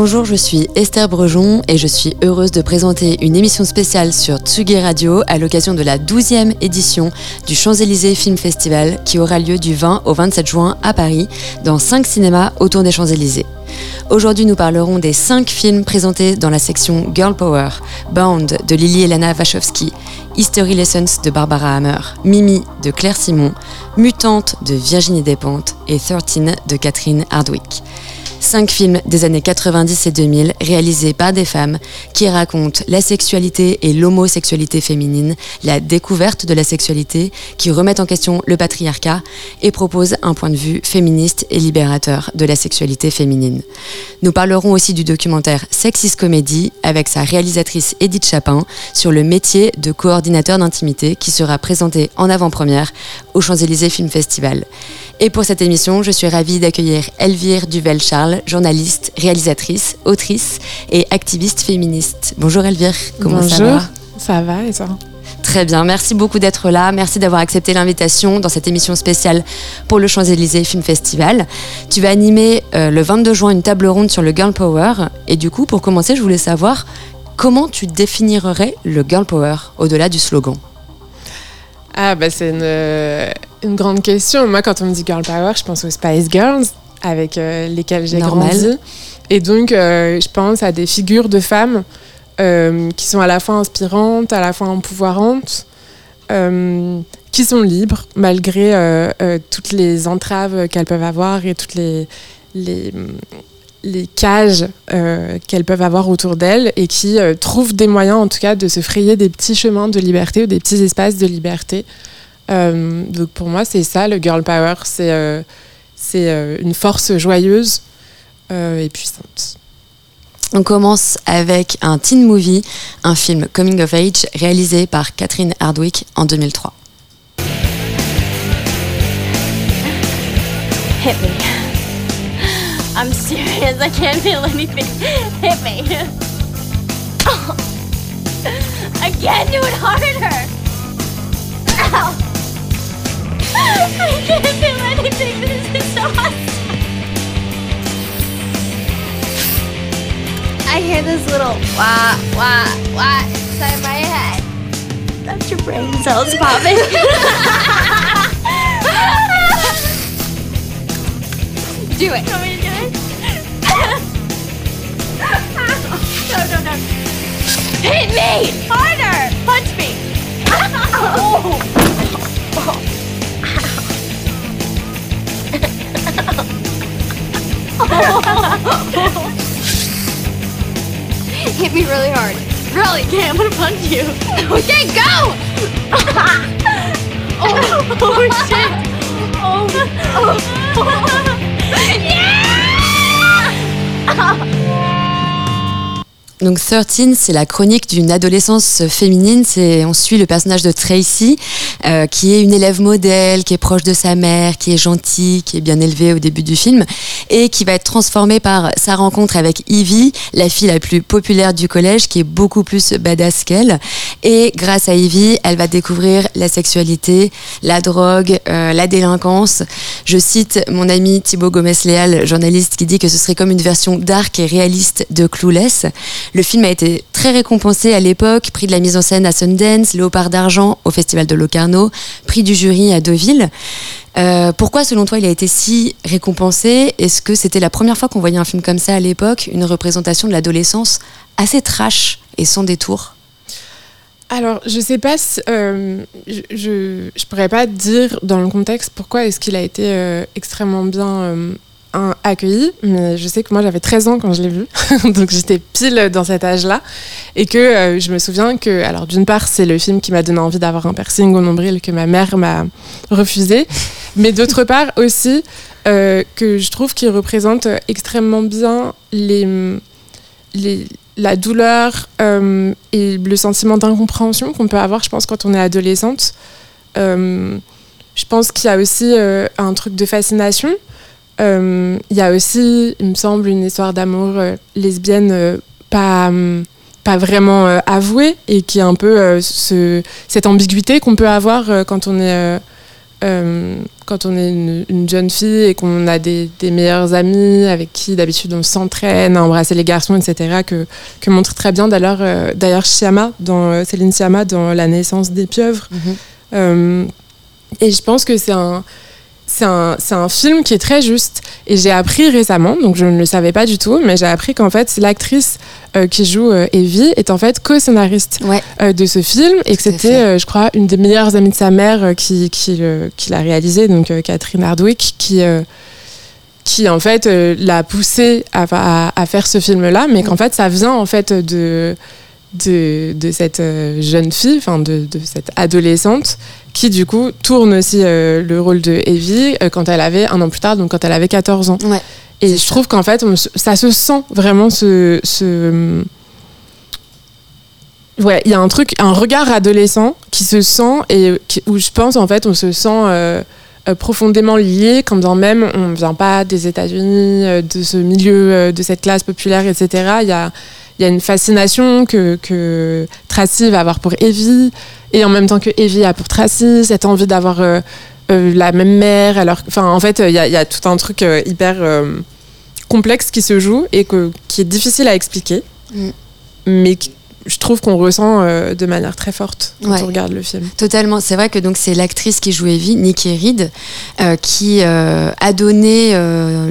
Bonjour, je suis Esther Brejon et je suis heureuse de présenter une émission spéciale sur Tsugi Radio à l'occasion de la 12e édition du Champs-Élysées Film Festival qui aura lieu du 20 au 27 juin à Paris dans 5 cinémas autour des Champs-Élysées. Aujourd'hui, nous parlerons des 5 films présentés dans la section Girl Power, Bound de Lily Elena Wachowski, History Lessons de Barbara Hammer, Mimi de Claire Simon, Mutante de Virginie Despentes et 13 de Catherine Hardwick. Cinq films des années 90 et 2000 réalisés par des femmes qui racontent la sexualité et l'homosexualité féminine, la découverte de la sexualité, qui remettent en question le patriarcat et proposent un point de vue féministe et libérateur de la sexualité féminine. Nous parlerons aussi du documentaire Sexist Comedy avec sa réalisatrice Edith Chapin sur le métier de coordinateur d'intimité qui sera présenté en avant-première au Champs-Élysées Film Festival. Et pour cette émission, je suis ravie d'accueillir Elvire Duvel-Charles, journaliste, réalisatrice, autrice et activiste féministe. Bonjour Elvire, comment Bonjour, ça va? Ça va et toi? Très bien, merci beaucoup d'être là. Merci d'avoir accepté l'invitation dans cette émission spéciale pour le Champs-Élysées Film Festival. Tu vas animer euh, le 22 juin une table ronde sur le Girl Power. Et du coup, pour commencer, je voulais savoir comment tu définirais le Girl Power au-delà du slogan? Ah, bah c'est une, une, grande question. Moi, quand on me dit Girl Power, je pense aux Spice Girls, avec euh, lesquelles j'ai grandi. Et donc, euh, je pense à des figures de femmes euh, qui sont à la fois inspirantes, à la fois empouvoirantes, qui sont libres malgré toutes les entraves qu'elles peuvent avoir et toutes les, les, les cages qu'elles peuvent avoir autour d'elles et qui trouvent des moyens en tout cas de se frayer des petits chemins de liberté ou des petits espaces de liberté. donc pour moi c'est ça le girl power, c'est c'est une force joyeuse et puissante. On commence avec un teen movie, un film coming of age réalisé par Catherine Hardwick en 2003. Hit me. I'm serious. I can't feel anything. Hit me. Oh. Again, do it harder. Ow. I can't feel anything. This is so hot. I hear this little wah wah wah inside my head. That's your brain cells popping. do it. Want me to do it? no, no, no. Hit me! Harder! Punch me! Oh. Oh. Hit me really hard. Really? Okay, I'm gonna punch you. Okay, go! oh, oh shit! Oh, oh. Donc 13, c'est la chronique d'une adolescence féminine. C'est on suit le personnage de Tracy, euh, qui est une élève modèle, qui est proche de sa mère, qui est gentille, qui est bien élevée au début du film, et qui va être transformée par sa rencontre avec Evie, la fille la plus populaire du collège, qui est beaucoup plus badass qu'elle. Et grâce à Evie, elle va découvrir la sexualité, la drogue, euh, la délinquance. Je cite mon ami Thibaut Gomez-Léal, journaliste, qui dit que ce serait comme une version dark et réaliste de Clueless. Le film a été très récompensé à l'époque, prix de la mise en scène à Sundance, Léopard d'argent au Festival de Locarno, prix du jury à Deauville. Euh, pourquoi, selon toi, il a été si récompensé? Est-ce que c'était la première fois qu'on voyait un film comme ça à l'époque, une représentation de l'adolescence assez trash et sans détour? Alors, je sais pas euh, je, je, je, pourrais pas dire dans le contexte pourquoi est-ce qu'il a été euh, extrêmement bien un, accueilli, mais je sais que moi j'avais 13 ans quand je l'ai vu, donc j'étais pile dans cet âge-là, et que euh, je me souviens que, alors d'une part c'est le film qui m'a donné envie d'avoir un piercing au nombril que ma mère m'a refusé, mais d'autre part aussi euh, que je trouve qu'il représente extrêmement bien les, les la douleur euh, et le sentiment d'incompréhension qu'on peut avoir, je pense, quand on est adolescente. Je pense qu'il y a aussi un truc de fascination. Il y a aussi, il me semble, une histoire d'amour lesbienne pas, pas vraiment avouée et qui est un peu ce, cette ambiguïté qu'on peut avoir quand on est quand on est une, jeune fille et qu'on a des, des, meilleurs amis avec qui d'habitude on s'entraîne à embrasser les garçons, etc., que, que montre très bien d'ailleurs euh, d'ailleurs dans, euh, Céline Sciamma dans La naissance des pieuvres. Mhm. et je pense que c'est un c'est un, un, film qui est très juste. Et j'ai appris récemment, donc je ne le savais pas du tout, mais j'ai appris qu'en fait, l'actrice euh, qui joue euh, Evie est en fait co-scénariste euh, de ce film. Et que c'était, je crois, une des meilleures amies de sa mère qui, qui, qui l'a réalisé, donc Catherine Hardwick, qui qui en fait l'a poussée à, à, faire ce film-là, mais qu'en fait ça vient en fait de, de, de cette jeune fille, enfin de, de, cette adolescente qui du coup tourne aussi euh, le rôle de Evie euh, quand elle avait un an plus tard, donc quand elle avait 14 ans. et je trouve qu'en fait, ça se sent vraiment ce, ce ouais, il y a un truc, un regard adolescent qui se sent et où je pense en fait on se sent euh, profondément lié quand bien même on ne vient pas des États-Unis, de ce milieu, de cette classe populaire, etc. Il y a, il y a une fascination que, que Tracy va avoir pour Evie, et en même temps que Evie a pour Tracy, cette envie d'avoir euh, euh, la même mère. Alors, enfin, en fait, il y, y, a tout un truc euh, hyper complexe qui se joue et que, qui est difficile à expliquer, mm. mais qui, je trouve qu'on ressent euh, de manière très forte quand on regarde le film. Totalement. C'est vrai que donc c'est l'actrice qui joue Evie, Nikki Reed, euh, qui euh, a donné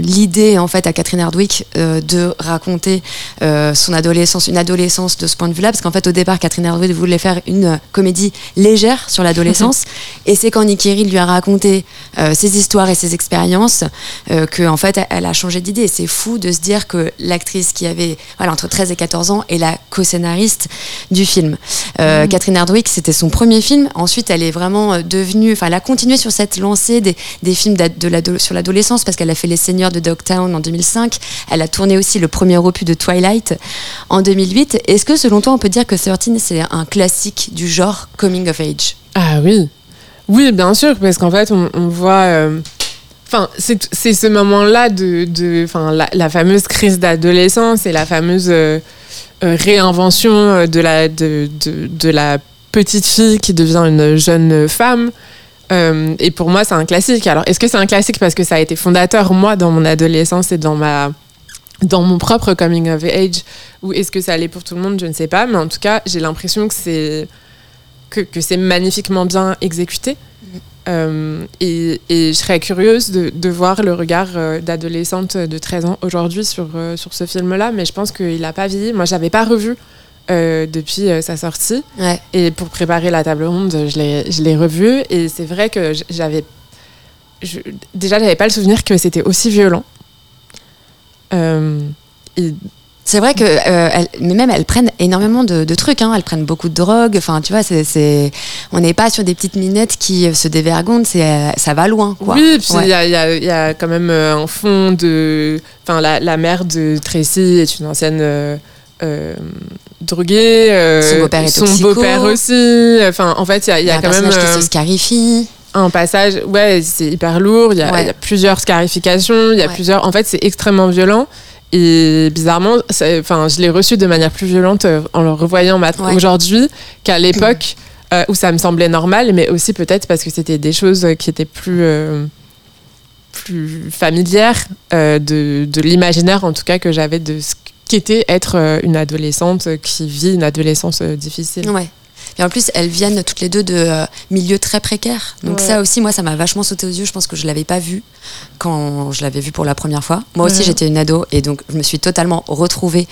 l'idée en fait à Catherine Hardwick de raconter son adolescence, une adolescence de ce point de vue-là, parce qu'en fait au départ Catherine Hardwick voulait faire une comédie légère sur l'adolescence, et c'est quand Nikki Reed lui a raconté ses histoires et ses expériences que en fait elle a changé d'idée. C'est fou de se dire que l'actrice qui avait voilà, entre 13 et 14 ans est la co-scénariste du film. Euh, mm. Catherine Hardwick, c'était son premier film. Ensuite, elle est vraiment euh, devenue, enfin, elle a continué sur cette lancée des, films de sur l'adolescence parce qu'elle a fait Les Seigneurs de Dogtown en 2005. Elle a tourné aussi le premier opus de Twilight en 2008. Est-ce que, selon toi, on peut dire que 13 c'est un classique du genre coming of age? Ah oui, oui, bien sûr, parce qu'en fait, on, voit. Euh, enfin, c'est ce moment-là de, de la, fameuse crise d'adolescence et la fameuse euh, réinvention euh, de la, de, de, la petite fille qui devient une jeune femme. Euh, et pour moi, c'est un classique. Alors, est-ce que c'est un classique parce que ça a été fondateur, moi, dans mon adolescence et dans, ma, dans mon propre coming of age Ou est-ce que ça allait pour tout le monde? Je ne sais pas. Mais en tout cas, j'ai l'impression que c'est, que, que c'est magnifiquement bien exécuté. Euh, et, je serais curieuse de, voir le regard euh, d'adolescente de 13 ans aujourd'hui sur, euh, sur ce film-là, mais je pense qu'il n'a pas vieilli. Moi, je n'avais pas revu depuis sa sortie. Et pour préparer la table ronde, je l'ai revu. Et c'est vrai que j'avais. Déjà, j'avais pas le souvenir que c'était aussi violent. et c'est vrai que, euh, mais même elles prennent énormément de, trucs. Hein. Elles prennent beaucoup de drogue. Enfin, tu vois, c'est, on n'est pas sur des petites minettes qui se dévergondent. C'est, euh, ça va loin, quoi. Oui, puis il y, a, quand même euh, un fond de, enfin, la, mère de Tracy est une ancienne. droguée, son beau-père est son beau-père aussi. Enfin, en fait, il y a, quand même qui se scarifie un passage, ouais, c'est hyper lourd. Il y, a plusieurs scarifications. Il y a plusieurs. En fait, c'est extrêmement violent. Et bizarrement, enfin, je l'ai reçu de manière plus violente euh, en le revoyant aujourd'hui qu'à l'époque euh, où ça me semblait normal, mais aussi peut-être parce que c'était des choses qui étaient plus, euh, plus familières de, de l'imaginaire, en tout cas, que j'avais de ce qu'était être une adolescente qui vit une adolescence difficile. Et en plus, elles viennent toutes les deux de euh, milieux très précaires. Donc ça aussi, moi, ça m'a vachement sauté aux yeux. Je pense que je l'avais pas vu quand je l'avais vu pour la première fois. Moi aussi, j'étais une ado et donc je me suis totalement retrouvée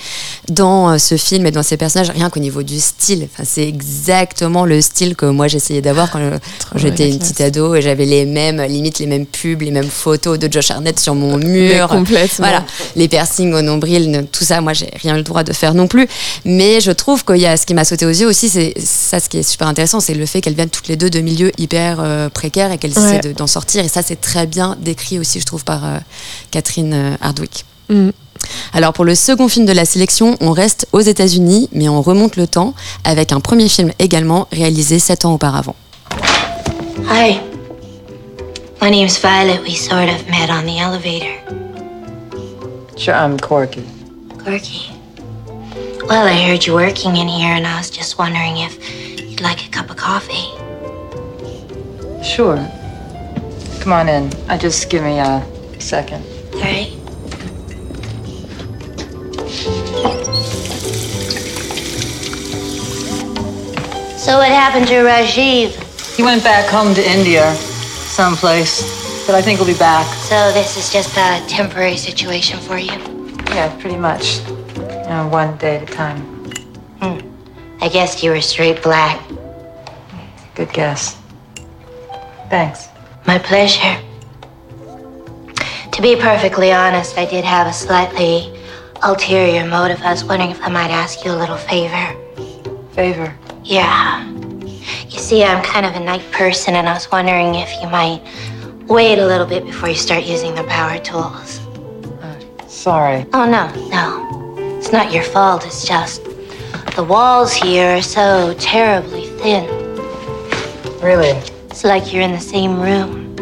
dans euh, ce film et dans ces personnages, rien qu'au niveau du style. Enfin, c'est exactement le style que moi j'essayais d'avoir quand, j'étais une petite ado et j'avais les mêmes, limite les mêmes pubs, les mêmes photos de Josh Arnett sur mon mur. Complètement. Voilà, les piercings au nombril, tout ça, moi, j'ai rien le droit de faire non plus. Mais je trouve qu'il y a ce qui m'a sauté aux yeux aussi, c'est ça ce qui est super intéressant, c'est le fait qu'elles viennent toutes les deux de milieux hyper euh, précaires et qu'elles essaient d'en sortir. Et ça, c'est très bien décrit aussi, je trouve, par euh, Catherine euh, Hardwick. Mm. Alors pour le second film de la sélection, on reste aux États-Unis, mais on remonte le temps avec un premier film également réalisé sept ans auparavant. Hi, my name's Violet. We sort of met on the elevator. Sure, I'm Corky. Corky? Well, I heard you working in here, and I was just wondering if you'd like a cup of coffee. Sure. Come on in. Uh, just give me a second. All right. So what happened to Rajiv? He went back home to India, someplace. But I think he'll be back. So this is just a temporary situation for you? Yeah, pretty much. You know, one day at a time. I guessed you were straight black. Good guess. Thanks. My pleasure. To be perfectly honest, I did have a slightly ulterior motive. I was wondering if I might ask you a little favor. Favor. Yeah. You see, I'm kind of a night person, and I was wondering if you might wait a little bit before you start using the power tools. Uh, sorry. Oh, no, no. It's not your fault. It's just the walls here are so terribly thin. Really? It's like you're in the same room.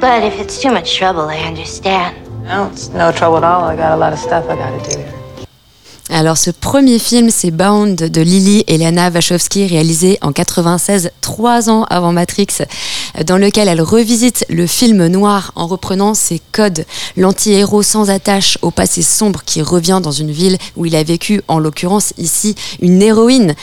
But if it's too much trouble, I understand. No, it's no trouble at all. I got a lot of stuff I gotta do here. Alors ce premier film, c'est Bound de Lily et Lana Wachowski, réalisé en 96, trois ans avant Matrix, dans lequel elle revisite le film noir en reprenant ses codes. L'anti-héros sans attache au passé sombre qui revient dans une ville où il a vécu, en l'occurrence ici, une héroïne.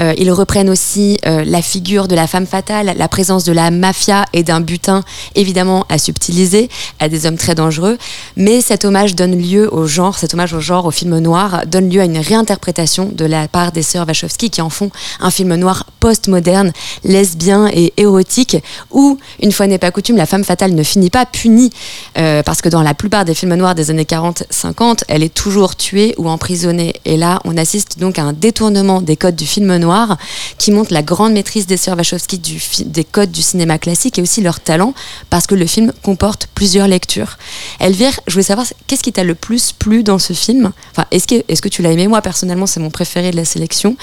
Euh, ils reprennent aussi euh, la figure de la femme fatale, la présence de la mafia et d'un butin évidemment à subtiliser, à des hommes très dangereux. Mais cet hommage donne lieu au genre, cet hommage au genre, au film noir, donne lieu à une réinterprétation de la part des sœurs Wachowski qui en font un film noir post-moderne, lesbien et érotique, où, une fois n'est pas coutume, la femme fatale ne finit pas punie, euh, parce que dans la plupart des films noirs des années 40-50, elle est toujours tuée ou emprisonnée. Et là, on assiste donc à un détournement des codes du film noir qui montre la grande maîtrise des sœurs Wachowski des codes du cinéma classique et aussi leur talent, parce que le film comporte plusieurs lectures. Elvire, je voulais savoir, qu'est-ce qui t'a le plus plu dans ce film? Enfin, est-ce que, est-ce que tu l'as aimé Moi, personnellement, c'est mon préféré de la sélection.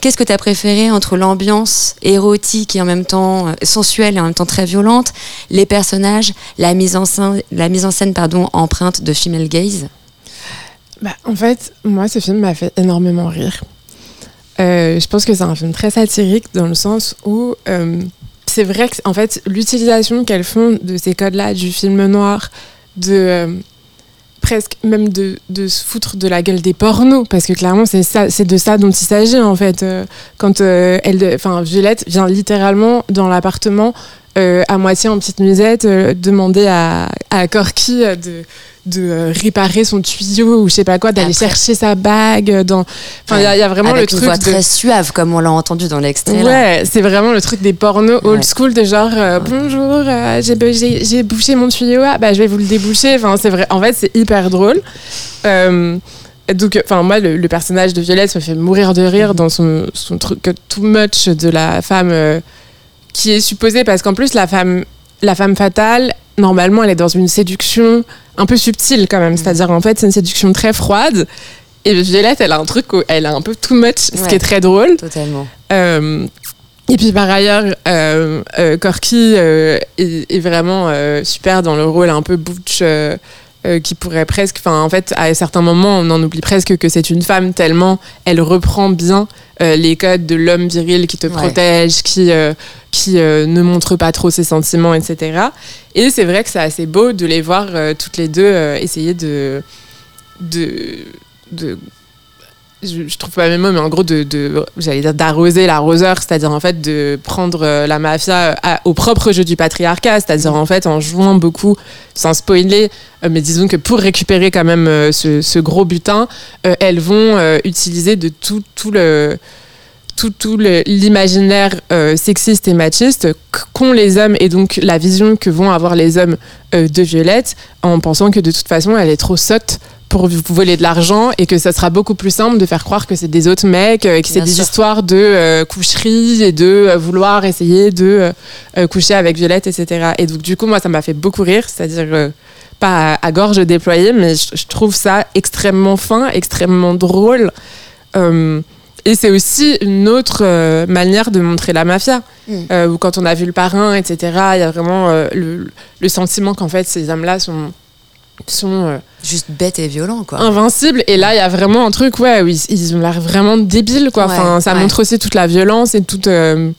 Qu'est-ce que tu as préféré entre l'ambiance érotique et en même temps euh, sensuelle et en même temps très violente, les personnages, la mise en scène, la mise en scène pardon, empreinte de female gaze? Bah, en fait, moi, ce film m'a fait énormément rire. Euh, je pense que c'est un film très satirique dans le sens où euh, c'est vrai que, en fait, l'utilisation qu'elles font de ces codes-là, du film noir, de presque même de, se foutre de la gueule des pornos, parce que clairement, c'est de ça dont il s'agit en fait. Euh, quand euh, elle, enfin, Violette vient littéralement dans l'appartement. euh, à moitié en petite musette, demander à, à Corky de, de euh, réparer son tuyau ou je sais pas quoi, d'aller chercher sa bague. Dans... Enfin, il y a- il y, a vraiment Avec le une truc voix de... très suave, comme on l'a entendu dans l'extrait. Ouais, c'est vraiment le truc des pornos old school de genre euh, bonjour, euh, j'ai bouché mon tuyau, ah, bah je vais vous le déboucher. Enfin, c'est vrai. En fait, c'est hyper drôle. Euh, donc, enfin, moi, le, le personnage de Violette me fait mourir de rire dans son, son truc euh, too much de la femme euh, qui est supposée parce qu'en plus la femme, la femme fatale, normalement, elle est dans une séduction un peu subtile quand même. C'est-à-dire, en fait, c'est une séduction très froide. Et Violette, elle a un truc, où elle a un peu too much, ce qui est très drôle. Totalement. Euh, et puis par ailleurs, euh, euh, Corky euh, est, est vraiment super dans le rôle un peu butch euh, qui pourrait presque, enfin en fait à certains moments on en oublie presque que c'est une femme tellement elle reprend bien euh, les codes de l'homme viril qui te Ouais. protège, qui euh, qui ne montre pas trop ses sentiments, etc. Et c'est vrai que c'est assez beau de les voir toutes les deux essayer de de de je, je trouve pas mes mots, mais en gros, j'allais dire d'arroser l'arroseur, c'est-à-dire en fait de prendre euh, la mafia à- au propre jeu du patriarcat, c'est-à-dire en fait en jouant beaucoup, sans spoiler, euh, mais disons que pour récupérer quand même euh, ce, gros butin, euh, elles vont euh, utiliser de tout, l'imaginaire euh, sexiste et machiste qu'ont les hommes et donc la vision que vont avoir les hommes euh, de Violette en pensant que de toute façon elle est trop sotte pour vous voler de l'argent et que ça sera beaucoup plus simple de faire croire que c'est des autres mecs, euh, que c'est des sûr. histoires de euh, coucherie et de euh, vouloir essayer de euh, coucher avec Violette, etc. Et donc du coup, moi, ça m'a fait beaucoup rire, c'est-à-dire euh, pas à, à gorge déployée, mais je, je trouve ça extrêmement fin, extrêmement drôle. Et c'est aussi une autre manière de montrer la mafia. Mm. Où quand on a vu le parrain, etc., il y a vraiment le, le sentiment qu'en fait ces hommes-là sont, sont euh, Juste bête et violent, quoi. invincibles. Et là, il y a vraiment un truc, ouais, où ils, ils ont l'air vraiment débiles, quoi. Ouais, enfin, ça ouais. montre aussi toute la violence et toute, euh,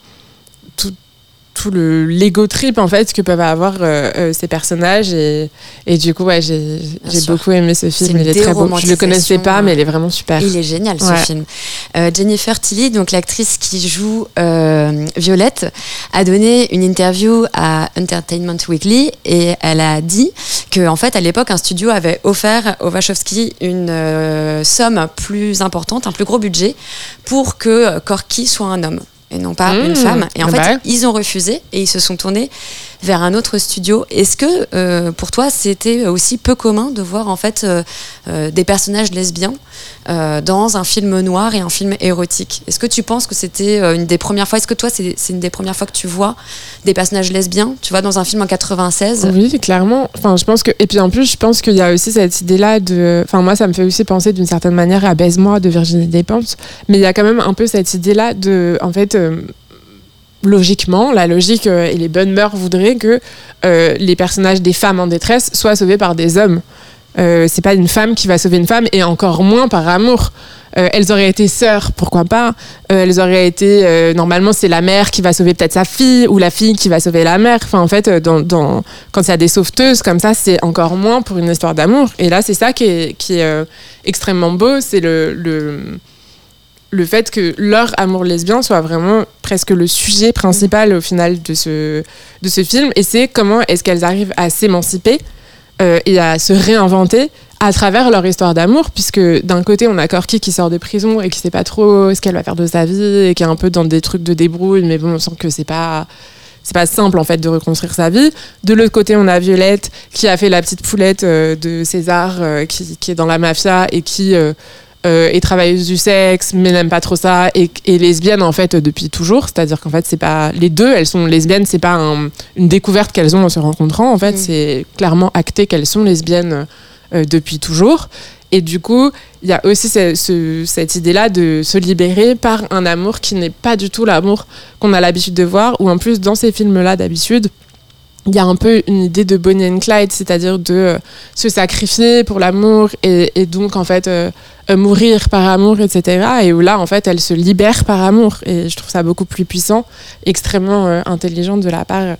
tout- le l'ego trip en fait que peuvent avoir euh, euh, ces personnages et, et du coup ouais j'ai sûr. beaucoup aimé ce film une il est très beau je le connaissais pas mais il est vraiment super Il est génial ce Ouais. film. Euh, Jennifer Tilly, donc l'actrice qui joue Violette, a donné une interview à Entertainment Weekly et elle a dit que en fait à l'époque un studio avait offert aux Wachowski une somme plus importante, un plus gros budget pour que Corky soit un homme et non pas Mmh. une femme. Et en Ah fait, bah. ils ont refusé et ils se sont tournés vers un autre studio. Est-ce que euh, pour toi c'était aussi peu commun de voir en fait euh, euh, des personnages lesbiens dans un film noir et un film érotique? Est-ce que tu penses que c'était une des premières fois Est-ce que toi c'est une des premières fois que tu vois des personnages lesbiens Tu vois dans un film en 96 Oui, clairement. Enfin, je pense que et puis en plus, je pense qu'il y a aussi cette idée-là de. Enfin, moi, ça me fait aussi penser d'une certaine manière à Baise-moi de Virginie Despentes, mais il y a quand même un peu cette idée-là de, en fait. Logiquement, la logique euh, et les bonnes mœurs voudraient que euh, les personnages des femmes en détresse soient sauvés par des hommes. Euh, c'est pas une femme qui va sauver une femme et encore moins par amour. Euh, elles auraient été sœurs, pourquoi pas. Elles auraient été. normalement, c'est la mère qui va sauver peut-être sa fille ou la fille qui va sauver la mère. Enfin, en fait, quand il y a des sauveteuses comme ça, c'est encore moins pour une histoire d'amour. Et là, c'est ça qui est, extrêmement beau. C'est le, le fait que leur amour lesbien soit vraiment presque le sujet principal au final de ce, de ce film. Et c'est comment est-ce qu'elles arrivent à s'émanciper euh, et à se réinventer à travers leur histoire d'amour, puisque d'un côté, on a Corky qui sort de prison et qui sait pas trop ce qu'elle va faire de sa vie et qui est un peu dans des trucs de débrouille, mais bon, on sent que c'est pas c'est pas simple en fait de reconstruire sa vie. De l'autre côté, on a Violette qui a fait la petite poulette euh, de César, euh, qui, qui est dans la mafia et qui euh, est travailleuse du sexe, mais n'aime pas trop ça, et, et lesbienne en fait depuis toujours. C'est-à-dire qu'en fait, c'est pas les deux, elles sont lesbiennes. C'est pas un- une découverte qu'elles ont en se rencontrant. En fait, Mm. c'est clairement acté qu'elles sont lesbiennes euh, depuis toujours. Et du coup, il y a aussi ce- ce- cette idée-là de se libérer par un amour qui n'est pas du tout l'amour qu'on a l'habitude de voir, ou en plus dans ces films-là d'habitude, il y a un peu une idée de Bonnie and Clyde, c'est-à-dire de euh, se sacrifier pour l'amour et, donc en fait euh, euh, mourir par amour, etc. Et où là, en fait, elle se libère par amour. Et je trouve ça beaucoup plus puissant, extrêmement intelligent de la part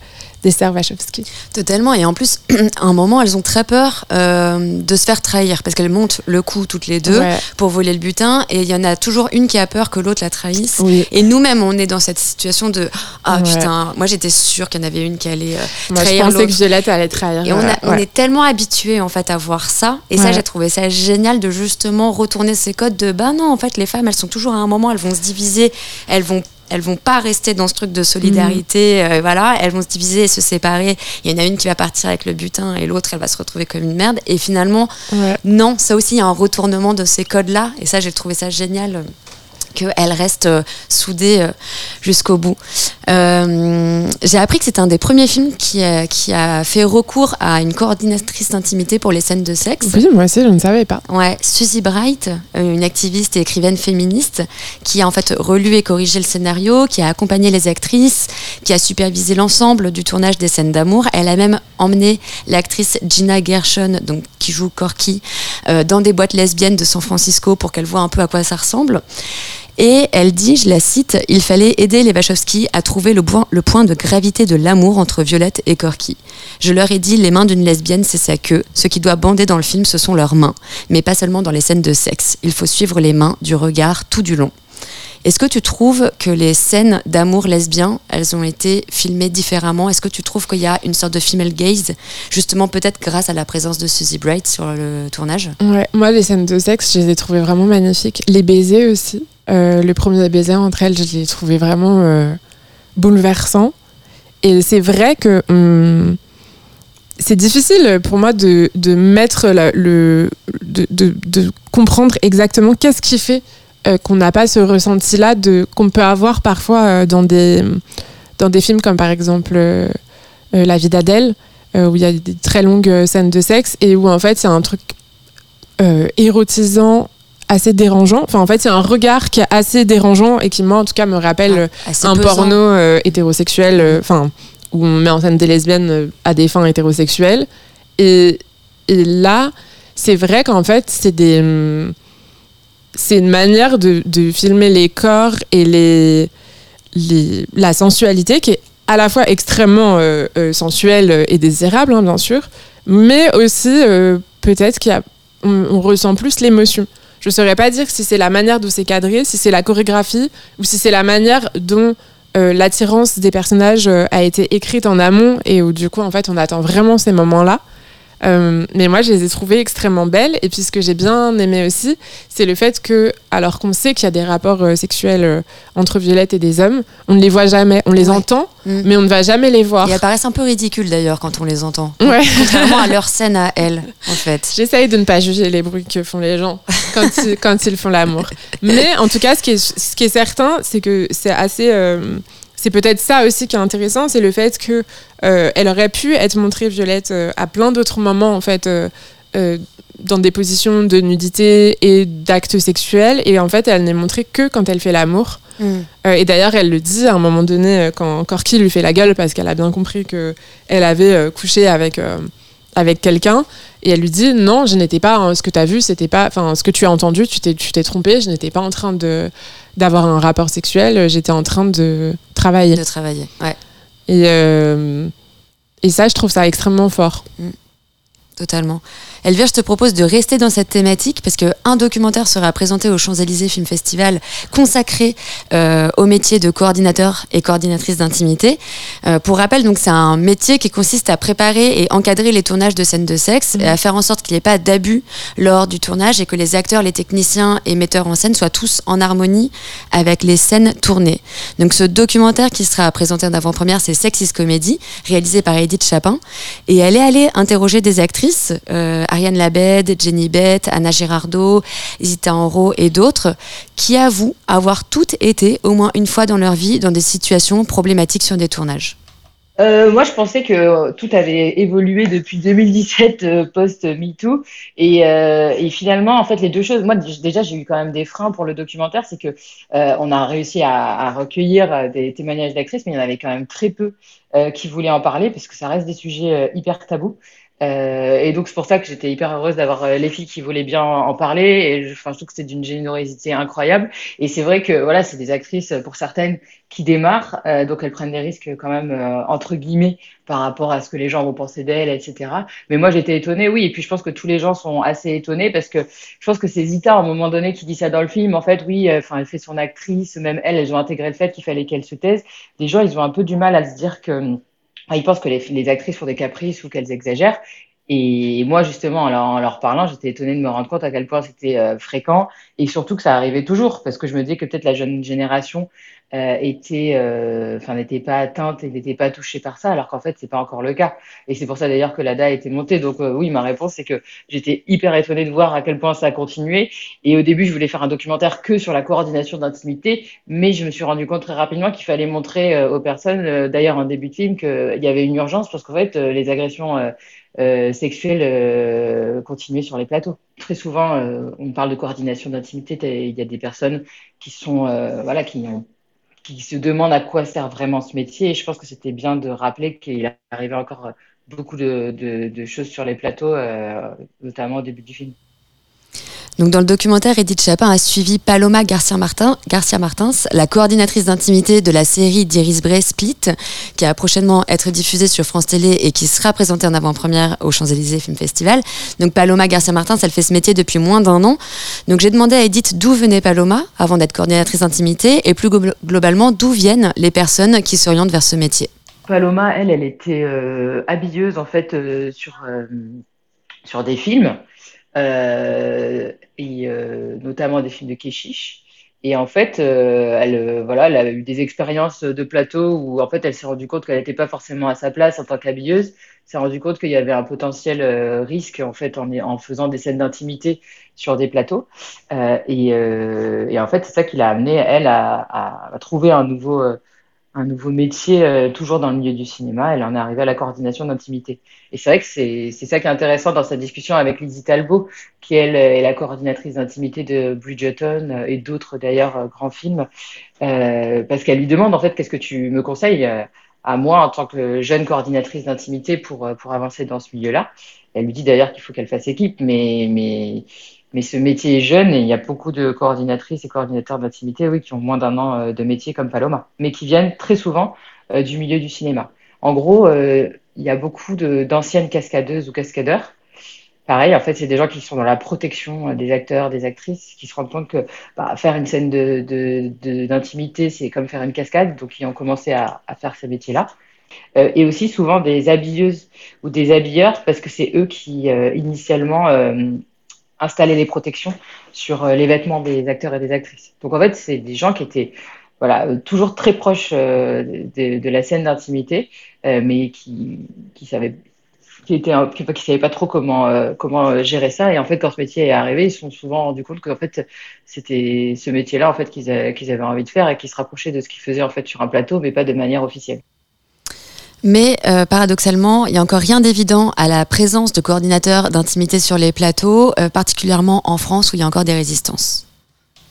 Wachowski. Totalement. Et en plus, à un moment, elles ont très peur euh, de se faire trahir parce qu'elles montent le coup toutes les deux Ouais. pour voler le butin. Et il y en a toujours une qui a peur que l'autre la trahisse. Oui. Et nous-mêmes, on est dans cette situation de Ah Ouais. putain, moi j'étais sûre qu'il y en avait une qui allait euh, Moi, je trahir pensais que l'autre. Violette allait trahir. Et on, a- on ouais. est tellement habitué en fait à voir ça. Et ça, j'ai trouvé ça génial de justement retourner ces codes de bah non, en fait, les femmes, elles sont toujours à un moment, elles vont se diviser, elles vont. Elles vont pas rester dans ce truc de solidarité, Mhm. euh, voilà. Elles vont se diviser et se séparer. Il y en a une qui va partir avec le butin et l'autre, elle va se retrouver comme une merde. Et finalement, Ouais. non, ça aussi, il y a un retournement de ces codes-là. Et ça, j'ai trouvé ça génial. Qu'elles restent euh, soudées euh, jusqu'au bout. Euh, J'ai appris que c'était un des premiers films qui a, qui a fait recours à une coordinatrice d'intimité pour les scènes de sexe. Oui, moi aussi, je ne savais pas. Ouais, Suzy Bright, une activiste et écrivaine féministe, qui a en fait relu et corrigé le scénario, qui a accompagné les actrices, qui a supervisé l'ensemble du tournage des scènes d'amour. Elle a même emmené l'actrice Gina Gershon, donc qui joue Corky, euh, dans des boîtes lesbiennes de San Francisco pour qu'elle voit un peu à quoi ça ressemble. Et elle dit, je la cite, il fallait aider les Wachowski à trouver le point, le point de gravité de l'amour entre Violette et Corky. Je leur ai dit, les mains d'une lesbienne, c'est sa queue. Ce qui doit bander dans le film, ce sont leurs mains. Mais pas seulement dans les scènes de sexe. Il faut suivre les mains du regard tout du long. Est-ce que tu trouves que les scènes d'amour lesbien, elles ont été filmées différemment? Est-ce que tu trouves qu'il y a une sorte de female gaze, justement peut-être grâce à la présence de Suzy Bright sur le tournage? Ouais, moi, les scènes de sexe, je les ai trouvées vraiment magnifiques. Les baisers aussi. Euh, le premier baiser entre elles, je les ai trouvés vraiment euh, bouleversants. Et c'est vrai que hum, c'est difficile pour moi de, de mettre le. De, de- comprendre exactement qu'est-ce qui fait euh, qu'on n'a pas ce ressenti-là qu'on peut avoir parfois dans, des, dans des films comme par exemple La vie d'Adèle, où il y a des très longues scènes de sexe et où en fait a un truc érotisant assez dérangeant. Enfin, en fait, a un regard qui est assez dérangeant et qui, moi, en tout cas, me rappelle euh, Assez un pesant. porno euh, hétérosexuel, euh, enfin, où on met en scène des lesbiennes euh, à des fins hétérosexuelles. Et, et là, c'est vrai qu'en fait, c'est des. hum, C'est une manière de, de filmer les corps et les, les, la sensualité qui est à la fois extrêmement sensuel et désirable, hein, bien sûr, mais aussi peut-être qu'on on ressent plus l'émotion. Je ne saurais pas dire si c'est la manière dont c'est cadré, si c'est la chorégraphie ou si c'est la manière dont l'attirance des personnages a été écrite en amont et où du coup en fait on attend vraiment ces moments-là. Euh, mais moi, je les ai trouvées extrêmement belles. Et puis, ce que j'ai bien aimé aussi, c'est le fait que, alors qu'on sait qu'il y a des rapports euh, sexuels euh, entre Violette et des hommes, on ne les voit jamais. On les entend, mm. mais on ne va jamais les voir. Ils apparaissent un peu ridicules d'ailleurs quand on les entend. Ouais. Contrairement à leur scène à elles, en fait. J'essaye de ne pas juger les bruits que font les gens quand, ils, quand ils font l'amour. Mais en tout cas, ce qui est, ce qui est certain, c'est que c'est assez c'est peut-être ça aussi qui est intéressant, c'est le fait que euh, elle aurait pu être montrée Violette euh, à plein d'autres moments en fait. Euh, dans des positions de nudité et d'actes sexuels et en fait elle n'est montrée que quand elle fait l'amour mm. et d'ailleurs elle le dit à un moment donné quand Corky lui fait la gueule parce qu'elle a bien compris que elle avait couché avec avec quelqu'un et elle lui dit non je n'étais pas hein, ce que tu as vu c'était pas enfin ce que tu as entendu tu t'es tu t'es trompé je n'étais pas en train de d'avoir un rapport sexuel j'étais en train de travailler. De travailler ouais. Et euh, et ça je trouve ça extrêmement fort. Mm. totalement Elvire, je te propose de rester dans cette thématique parce qu'un documentaire sera présenté au Champs-Élysées Film Festival consacré euh, au métier de coordinateur et coordinatrice d'intimité. Euh, pour rappel, donc c'est un métier qui consiste à préparer et encadrer les tournages de scènes de sexe et à faire en sorte qu'il n'y ait pas d'abus lors du tournage et que les acteurs, les techniciens et metteurs en scène soient tous en harmonie avec les scènes tournées. Donc ce documentaire qui sera présenté en avant-première, c'est Sexist Comedy, réalisé par Edith Chapin. Et elle est allée interroger des actrices. Euh, Ariane Labed, Jenny Bett, Anna Girardot, Zita Enro et d'autres, qui avouent avoir toutes été, au moins une fois dans leur vie, dans des situations problématiques sur des tournages. Euh, moi, je pensais que tout avait évolué depuis 2017 euh, post-MeToo. Et, euh, finalement, en fait, les deux choses. Moi, déjà, j'ai eu quand même des freins pour le documentaire. C'est que on a réussi à, à recueillir des témoignages d'actrices, mais il y en avait quand même très peu qui voulaient en parler parce que ça reste des sujets hyper tabous. Euh, et donc c'est pour ça que j'étais hyper heureuse d'avoir euh, les filles qui voulaient bien en parler. Et je, enfin, je trouve que c'est d'une générosité incroyable. Et c'est vrai que voilà, c'est des actrices pour certaines qui démarrent, euh, donc elles prennent des risques quand même euh, entre guillemets par rapport à ce que les gens vont penser d'elles, etc. Mais moi j'étais étonnée, oui. Et puis je pense que tous les gens sont assez étonnés parce que je pense que c'est Zita à un moment donné qui dit ça dans le film. En fait, oui, enfin elle fait son actrice, même elles, elles ont intégré le fait qu'il fallait qu'elle se taise. Les gens ils ont un peu du mal à se dire que ils pensent que les, actrices font des caprices ou qu'elles exagèrent. Et moi, justement, en leur, en leur parlant, j'étais étonnée de me rendre compte à quel point c'était euh, fréquent et surtout que ça arrivait toujours parce que je me dis que peut-être la jeune génération euh, était, euh, enfin, n'était pas atteinte et n'était pas touchée par ça, alors qu'en fait, c'est pas encore le cas. Et c'est pour ça d'ailleurs que l'ADA a été montée. Donc oui, ma réponse, c'est que j'étais hyper étonnée de voir à quel point ça a continué. Et au début, je voulais faire un documentaire que sur la coordination d'intimité, mais je me suis rendu compte très rapidement qu'il fallait montrer aux personnes, d'ailleurs en début de film, qu'il y avait une urgence parce qu'en fait, les agressions euh, sexuelles euh, sur les plateaux. Très souvent, euh, on parle de coordination d'intimité. Il y a des personnes qui sont, voilà, qui, se demandent à quoi sert vraiment ce métier. Et je pense que c'était bien de rappeler qu'il arrivait encore beaucoup de, choses sur les plateaux, notamment au début du film. Donc dans le documentaire, Edith Chapin a suivi Paloma Garcia, Martin, Garcia Martins, la coordinatrice d'intimité de la série d'Iris Bray Split, qui va prochainement être diffusée sur France Télé et qui sera présentée en avant-première au Champs-Élysées Film Festival. Donc Paloma Garcia Martins, elle fait ce métier depuis moins d'un an. Donc j'ai demandé à Edith d'où venait Paloma avant d'être coordinatrice d'intimité et plus globalement d'où viennent les personnes qui s'orientent vers ce métier. Paloma, elle, elle était euh, habilleuse en fait euh, sur, euh, sur des films. Euh, euh, notamment des films de Keshish. Et en fait, euh, elle, voilà, elle a eu des expériences de plateau où en fait, elle s'est rendue compte qu'elle n'était pas forcément à sa place en tant qu'habilleuse. S'est rendue compte qu'il y avait un potentiel risque en fait en, faisant des scènes d'intimité sur des plateaux. Et, en fait, c'est ça qui l'a amené elle à, trouver un nouveau un nouveau métier euh, toujours dans le milieu du cinéma. Elle en est arrivée à la coordination d'intimité. Et c'est vrai que c'est ça qui est intéressant dans sa discussion avec Lizzie Talbot, qui elle est la coordinatrice d'intimité de Bridgerton euh, et d'autres d'ailleurs euh, grands films, euh, parce qu'elle lui demande en fait qu'est-ce que tu me conseilles à moi en tant que jeune coordinatrice d'intimité pour pour avancer dans ce milieu-là? Elle lui dit d'ailleurs qu'il faut qu'elle fasse équipe, mais mais mais ce métier est jeune et il y a beaucoup de coordinatrices et coordinateurs d'intimité oui, qui ont moins d'un an euh, de métier comme Paloma, mais qui viennent très souvent du milieu du cinéma. En gros, il y a beaucoup d'anciennes cascadeuses ou cascadeurs pareil, en fait, c'est des gens qui sont dans la protection des acteurs, des actrices, qui se rendent compte que bah, faire une scène d'intimité, c'est comme faire une cascade, donc ils ont commencé à, faire ce métier-là. Euh, et aussi souvent des habilleuses ou des habilleurs, parce que c'est eux qui, euh, initialement, euh, installaient les protections sur les vêtements des acteurs et des actrices. Donc en fait, c'est des gens qui étaient voilà, toujours très proches de, la scène d'intimité, mais qui, qui savaient qui était qui, savaient pas trop comment euh, comment euh, gérer ça et en fait quand ce métier est arrivé ils se sont souvent rendus compte qu'en fait c'était ce métier là en fait qu'ils avaient, envie de faire et qui se rapprochait de ce qu'ils faisaient en fait sur un plateau mais pas de manière officielle. Mais euh, paradoxalement, il n'y a encore rien d'évident à la présence de coordinateurs d'intimité sur les plateaux, particulièrement en France où il y a encore des résistances.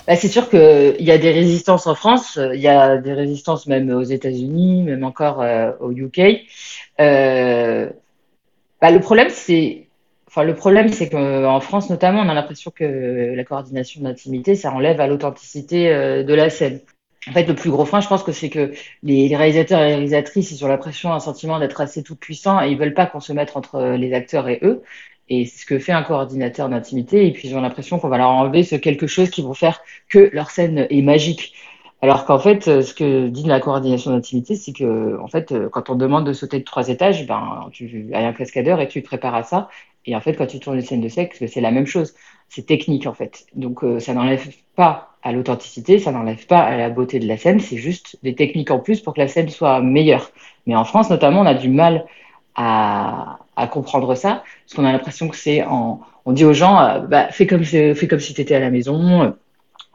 Bah, c'est sûr qu'il y a des résistances en France, il y a des résistances même aux États-Unis, même encore au UK. Euh, bah, le problème, c'est, enfin, le problème, c'est qu'en France, notamment, on a l'impression que la coordination d'intimité, ça enlève à l'authenticité euh, de la scène. En fait, le plus gros frein, je pense que c'est que les, réalisateurs et les réalisatrices, ils ont l'impression, un sentiment d'être assez tout puissants et ils veulent pas qu'on se mette entre les acteurs et eux. Et c'est ce que fait un coordinateur d'intimité. Et puis, ils ont l'impression qu'on va leur enlever ce quelque chose qui vont faire que leur scène est magique. Alors qu'en fait, euh, ce que dit la coordination d'intimité, c'est que, en fait, euh, quand on demande de sauter de trois étages, ben, tu as un cascadeur et tu te prépares à ça. Et en fait, quand tu tournes une scène de sexe, c'est la même chose. C'est technique, en fait. Donc, euh, ça n'enlève pas à l'authenticité, ça n'enlève pas à la beauté de la scène. C'est juste des techniques en plus pour que la scène soit meilleure. Mais en France, notamment, on a du mal à, comprendre ça, parce qu'on a l'impression que c'est en, on dit aux gens, bah, fais comme, fais comme si tu étais à la maison,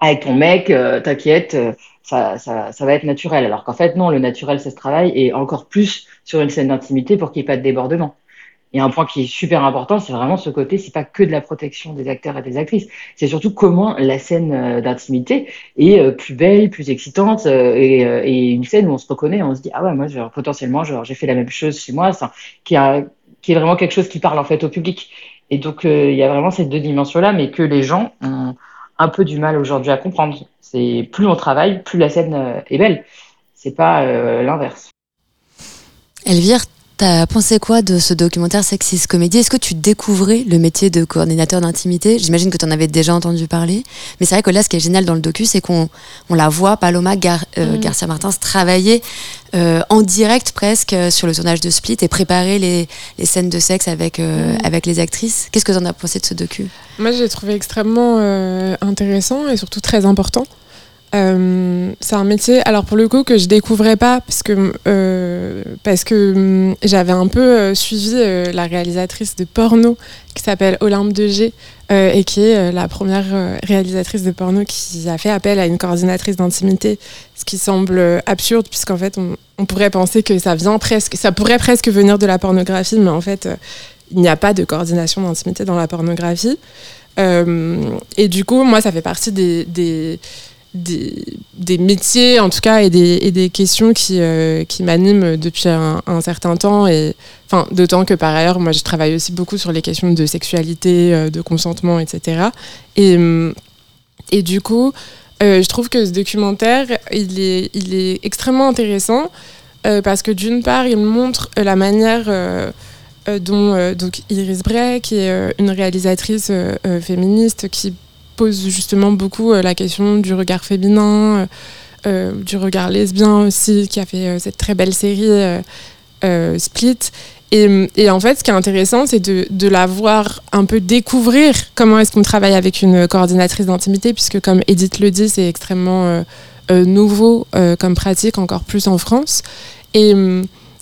avec ton mec, t'inquiète, ça, ça, ça, va être naturel. Alors qu'en fait, non, le naturel, ça se travaille et encore plus sur une scène d'intimité pour qu'il n'y ait pas de débordement. Et un point qui est super important, c'est vraiment ce côté, c'est pas que de la protection des acteurs et des actrices, c'est surtout comment la scène euh, d'intimité est euh, plus belle, plus excitante euh, et, une scène où on se reconnaît, on se dit ah ouais moi potentiellement j'ai fait la même chose chez moi, ça, qui, a, est vraiment quelque chose qui parle en fait au public. Et donc il y a vraiment ces deux dimensions là, mais que les gens ont un peu du mal aujourd'hui à comprendre. C'est plus on travaille, plus la scène est belle. C'est pas l'inverse. Elvire, T'as pensé quoi de ce documentaire Sexist Comédie Est-ce que tu découvrais le métier de coordinateur d'intimité? J'imagine que tu en avais déjà entendu parler. Mais c'est vrai que là, ce qui est génial dans le docu, c'est qu'on on la voit, Paloma euh, mm. Garcia Martins, travailler en direct presque sur le tournage de Split et préparer les, les scènes de sexe avec, mm. avec les actrices. Qu'est-ce que tu en as pensé de ce docu? Moi, j'ai trouvé extrêmement intéressant et surtout très important. Euh, c'est un métier, alors pour le coup, que je découvrais pas, parce que, euh, parce que hum, j'avais un peu euh, suivi la réalisatrice de porno qui s'appelle Olympe de et qui est la première réalisatrice de porno qui a fait appel à une coordinatrice d'intimité, ce qui semble absurde, puisqu'en fait, on, pourrait penser que ça vient presque, ça pourrait presque venir de la pornographie, mais en fait, il n'y a pas de coordination d'intimité dans la pornographie. et du coup, moi, ça fait partie des des, métiers, en tout cas, et des, questions qui, euh, qui m'animent depuis un, certain temps. Et enfin, d'autant que par ailleurs, moi, je travaille aussi beaucoup sur les questions de sexualité, euh, de consentement, etc. Et, hum, et du coup, euh, je trouve que ce documentaire, il est, il est extrêmement intéressant parce que d'une part, il montre la manière dont donc Iris Bray, qui est une réalisatrice féministe qui pose justement beaucoup euh, la question du regard féminin, euh, euh, du regard lesbien aussi, qui a fait cette très belle série Split. Et, en fait, ce qui est intéressant, c'est de, la voir un peu découvrir comment est-ce qu'on travaille avec une coordinatrice d'intimité, puisque comme Edith le dit, c'est extrêmement nouveau comme pratique, encore plus en France.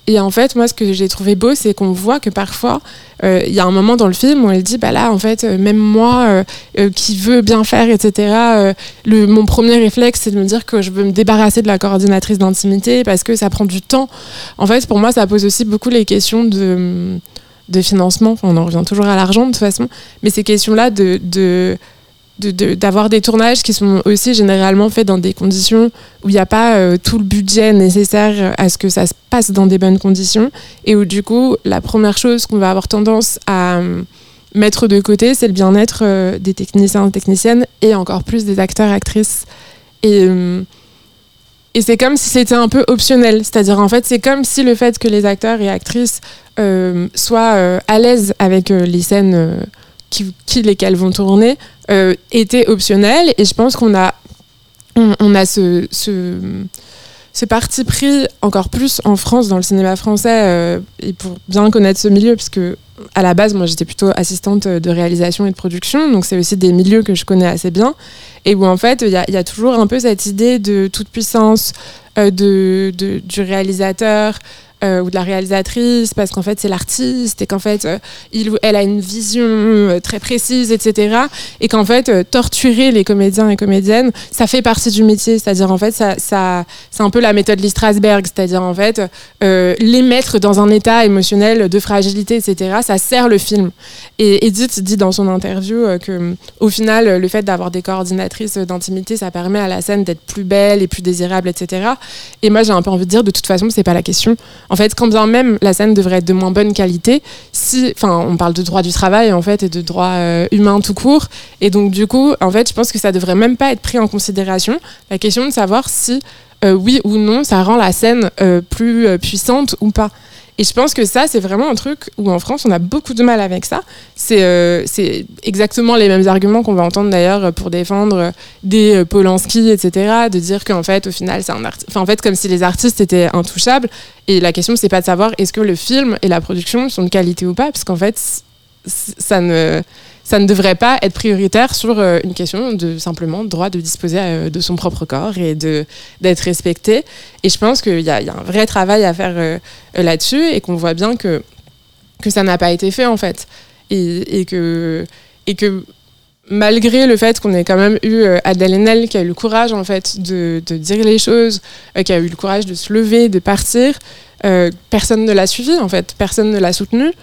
Et en fait, moi, ce que j'ai trouvé beau, c'est qu'on voit que parfois, euh, il y a un moment dans le film où elle dit, bah là, en fait, euh, même moi, euh, qui veux bien faire, etc., mon premier réflexe, c'est de me dire que je veux me débarrasser de la coordinatrice d'intimité parce que ça prend du temps. En fait, pour moi, ça pose aussi beaucoup les questions de, de financement. on en revient toujours à l'argent, de toute façon. Mais ces questions-là de, de d'avoir des tournages qui sont aussi généralement faits dans des conditions où il n'y a pas euh, tout le budget nécessaire à ce que ça se passe dans des bonnes conditions et où du coup la première chose qu'on va avoir tendance à euh, mettre de côté c'est le bien-être euh, des techniciens et techniciennes et encore plus des acteurs actrices et et c'est comme si c'était un peu optionnel. C'est-à-dire, en fait, c'est comme si le fait que les acteurs et actrices soient à l'aise avec les scènes qui, qui, lesquelles vont tourner était optionnel. Et je pense qu'on a, on, a ce, ce, parti pris encore plus en France, dans le cinéma français, et pour bien connaître ce milieu, puisque à la base, moi, j'étais plutôt assistante de réalisation et de production, donc c'est aussi des milieux que je connais assez bien, et où en fait, il y, y, a toujours un peu cette idée de toute puissance euh, de, de, du réalisateur, euh, ou de la réalisatrice parce qu'en fait c'est l'artiste et qu'en fait euh, il ou elle a une vision euh, très précise etc et qu'en fait euh, torturer les comédiens et comédiennes ça fait partie du métier. C'est-à-dire en fait ça, ça c'est un peu la méthode Lee Strasberg. C'est-à-dire en fait les mettre dans un état émotionnel de fragilité etc ça sert le film. Et Edith dit dans son interview que au final le fait d'avoir des coordinatrices d'intimité ça permet à la scène d'être plus belle et plus désirable etc et moi j'ai un peu envie de dire de toute façon c'est pas la question en fait, quand bien même la scène devrait être de moins bonne qualité, si, enfin, on parle de droit du travail en fait et de droit euh, humain tout court, et donc du coup, en fait, je pense que ça devrait même pas être pris en considération. La question de savoir si euh, oui ou non, ça rend la scène euh, plus puissante ou pas. Et je pense que ça, c'est vraiment un truc où en France, on a beaucoup de mal avec ça. C'est euh, exactement les mêmes arguments qu'on va entendre d'ailleurs pour défendre des euh, Polanski, etc. De dire qu'en fait, au final, c'est un artiste. Enfin, en fait, comme si les artistes étaient intouchables. Et la question, c'est pas de savoir est-ce que le film et la production sont de qualité ou pas, parce qu'en fait, ça ne ça ne devrait pas être prioritaire sur euh, une question de simplement droit de disposer euh, de son propre corps et d'être respecté. Et je pense qu'il y, a un vrai travail à faire euh, là-dessus et qu'on voit bien que que ça n'a pas été fait en fait. Et, que et que malgré le fait qu'on ait quand même eu Adèle Haenel qui a eu le courage en fait de, dire les choses, qui a eu le courage de se lever, de partir, personne ne l'a suivi en fait, personne ne l'a soutenu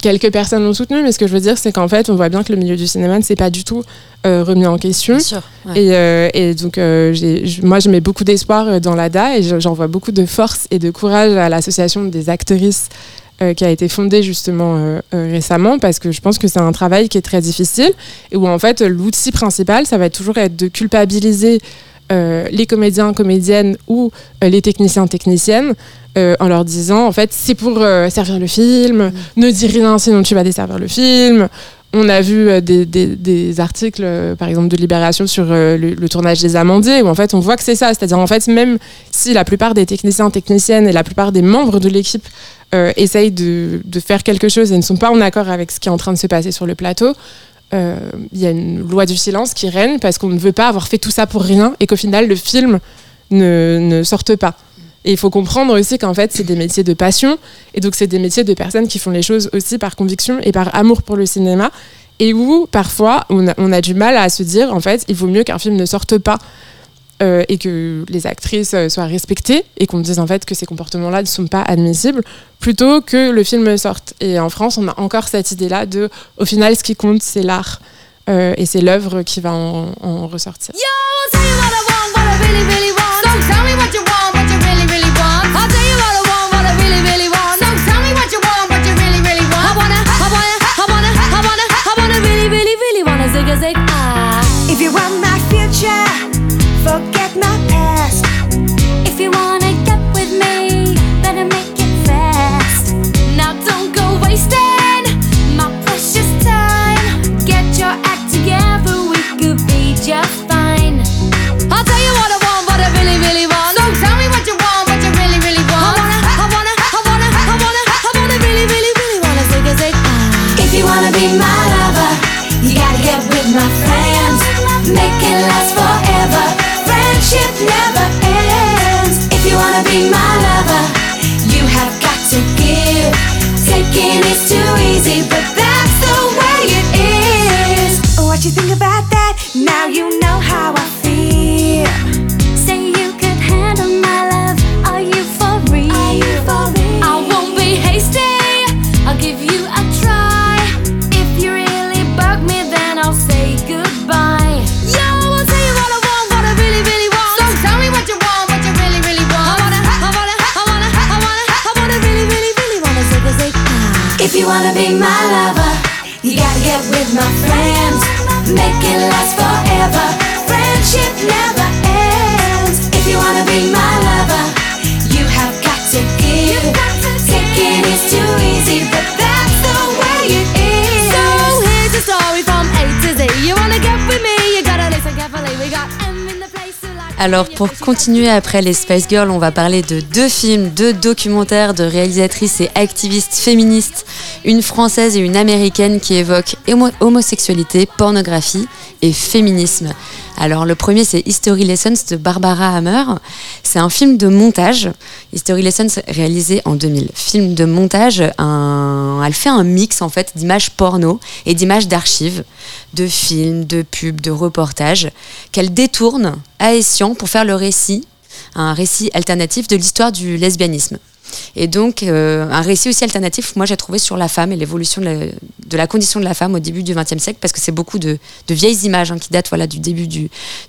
quelques personnes l'ont soutenu, mais ce que je veux dire, c'est qu'en fait, on voit bien que le milieu du cinéma ne s'est pas du tout euh, remis en question. Sûr, ouais. et, euh, et, donc, euh, moi, je mets beaucoup d'espoir dans l'ADA et j'en vois beaucoup de force et de courage à l'association des actrices qui a été fondée justement récemment parce que je pense que c'est un travail qui est très difficile et où en fait, l'outil principal, ça va toujours être de culpabiliser euh, les comédiens, comédiennes ou euh, les techniciens, techniciennes, euh, en leur disant en fait c'est pour servir le film, ne dis rien sinon tu vas desservir le film. On a vu des, des, articles, par exemple, de Libération sur le, le, tournage des Amandiers, où en fait on voit que c'est ça. C'est-à-dire en fait, même si la plupart des techniciens, techniciennes et la plupart des membres de l'équipe essayent de, de, faire quelque chose et ne sont pas en accord avec ce qui est en train de se passer sur le plateau, il euh, y a une loi du silence qui règne parce qu'on ne veut pas avoir fait tout ça pour rien et qu'au final le film ne, sorte pas. Et il faut comprendre aussi qu'en fait, c'est des métiers de passion. Et donc, c'est des métiers de personnes qui font les choses aussi par conviction et par amour pour le cinéma. Et où, parfois, on a du mal à se dire, en fait, il vaut mieux qu'un film ne sorte pas euh, et que les actrices euh, soient respectées et qu'on dise en fait que ces comportements-là ne sont pas admissibles plutôt que le film sorte. Et en France, on a encore cette idée-là de, au final, ce qui compte, c'est l'art euh, et c'est l'œuvre qui va en, en ressortir. Yo, If you want my future, forget my past. If you wanna get with me, better make it fast. Now don't go wasting my precious time. Get your act together, we could be just fine. I'll tell you what I want, what I really, really want. So tell me what you want, what you really, really want. I wanna, I wanna, I wanna, I wanna, I wanna really, really, really wanna zig a zig. If you wanna be my lover, you gotta get with my friends. Make it last be my lover, you have got to give. Taking is too easy, but that's the way it is. What you think about that? Now you know how I you wanna be my lover, you gotta get with my friends. Make it last forever. Friendship never ends. If you wanna be my lover. Alors pour continuer après les Spice Girls, on va parler de deux films, deux documentaires de réalisatrices et activistes féministes, une française et une américaine qui évoquent homosexualité, pornographie et féminisme. Alors le premier c'est History Lessons de Barbara Hammer. C'est un film de montage. History Lessons réalisé en 2000. Film de montage, elle fait un mix en fait d'images porno et d'images d'archives, de films, de pubs, de reportages qu'elle détourne à escient pour faire le récit, un récit alternatif de l'histoire du lesbianisme. Et donc, euh, un récit aussi alternatif, moi j'ai trouvé sur la femme et l'évolution de, la, condition de la femme au début du XXe siècle, parce que c'est beaucoup de, vieilles images hein, qui datent voilà, du début du,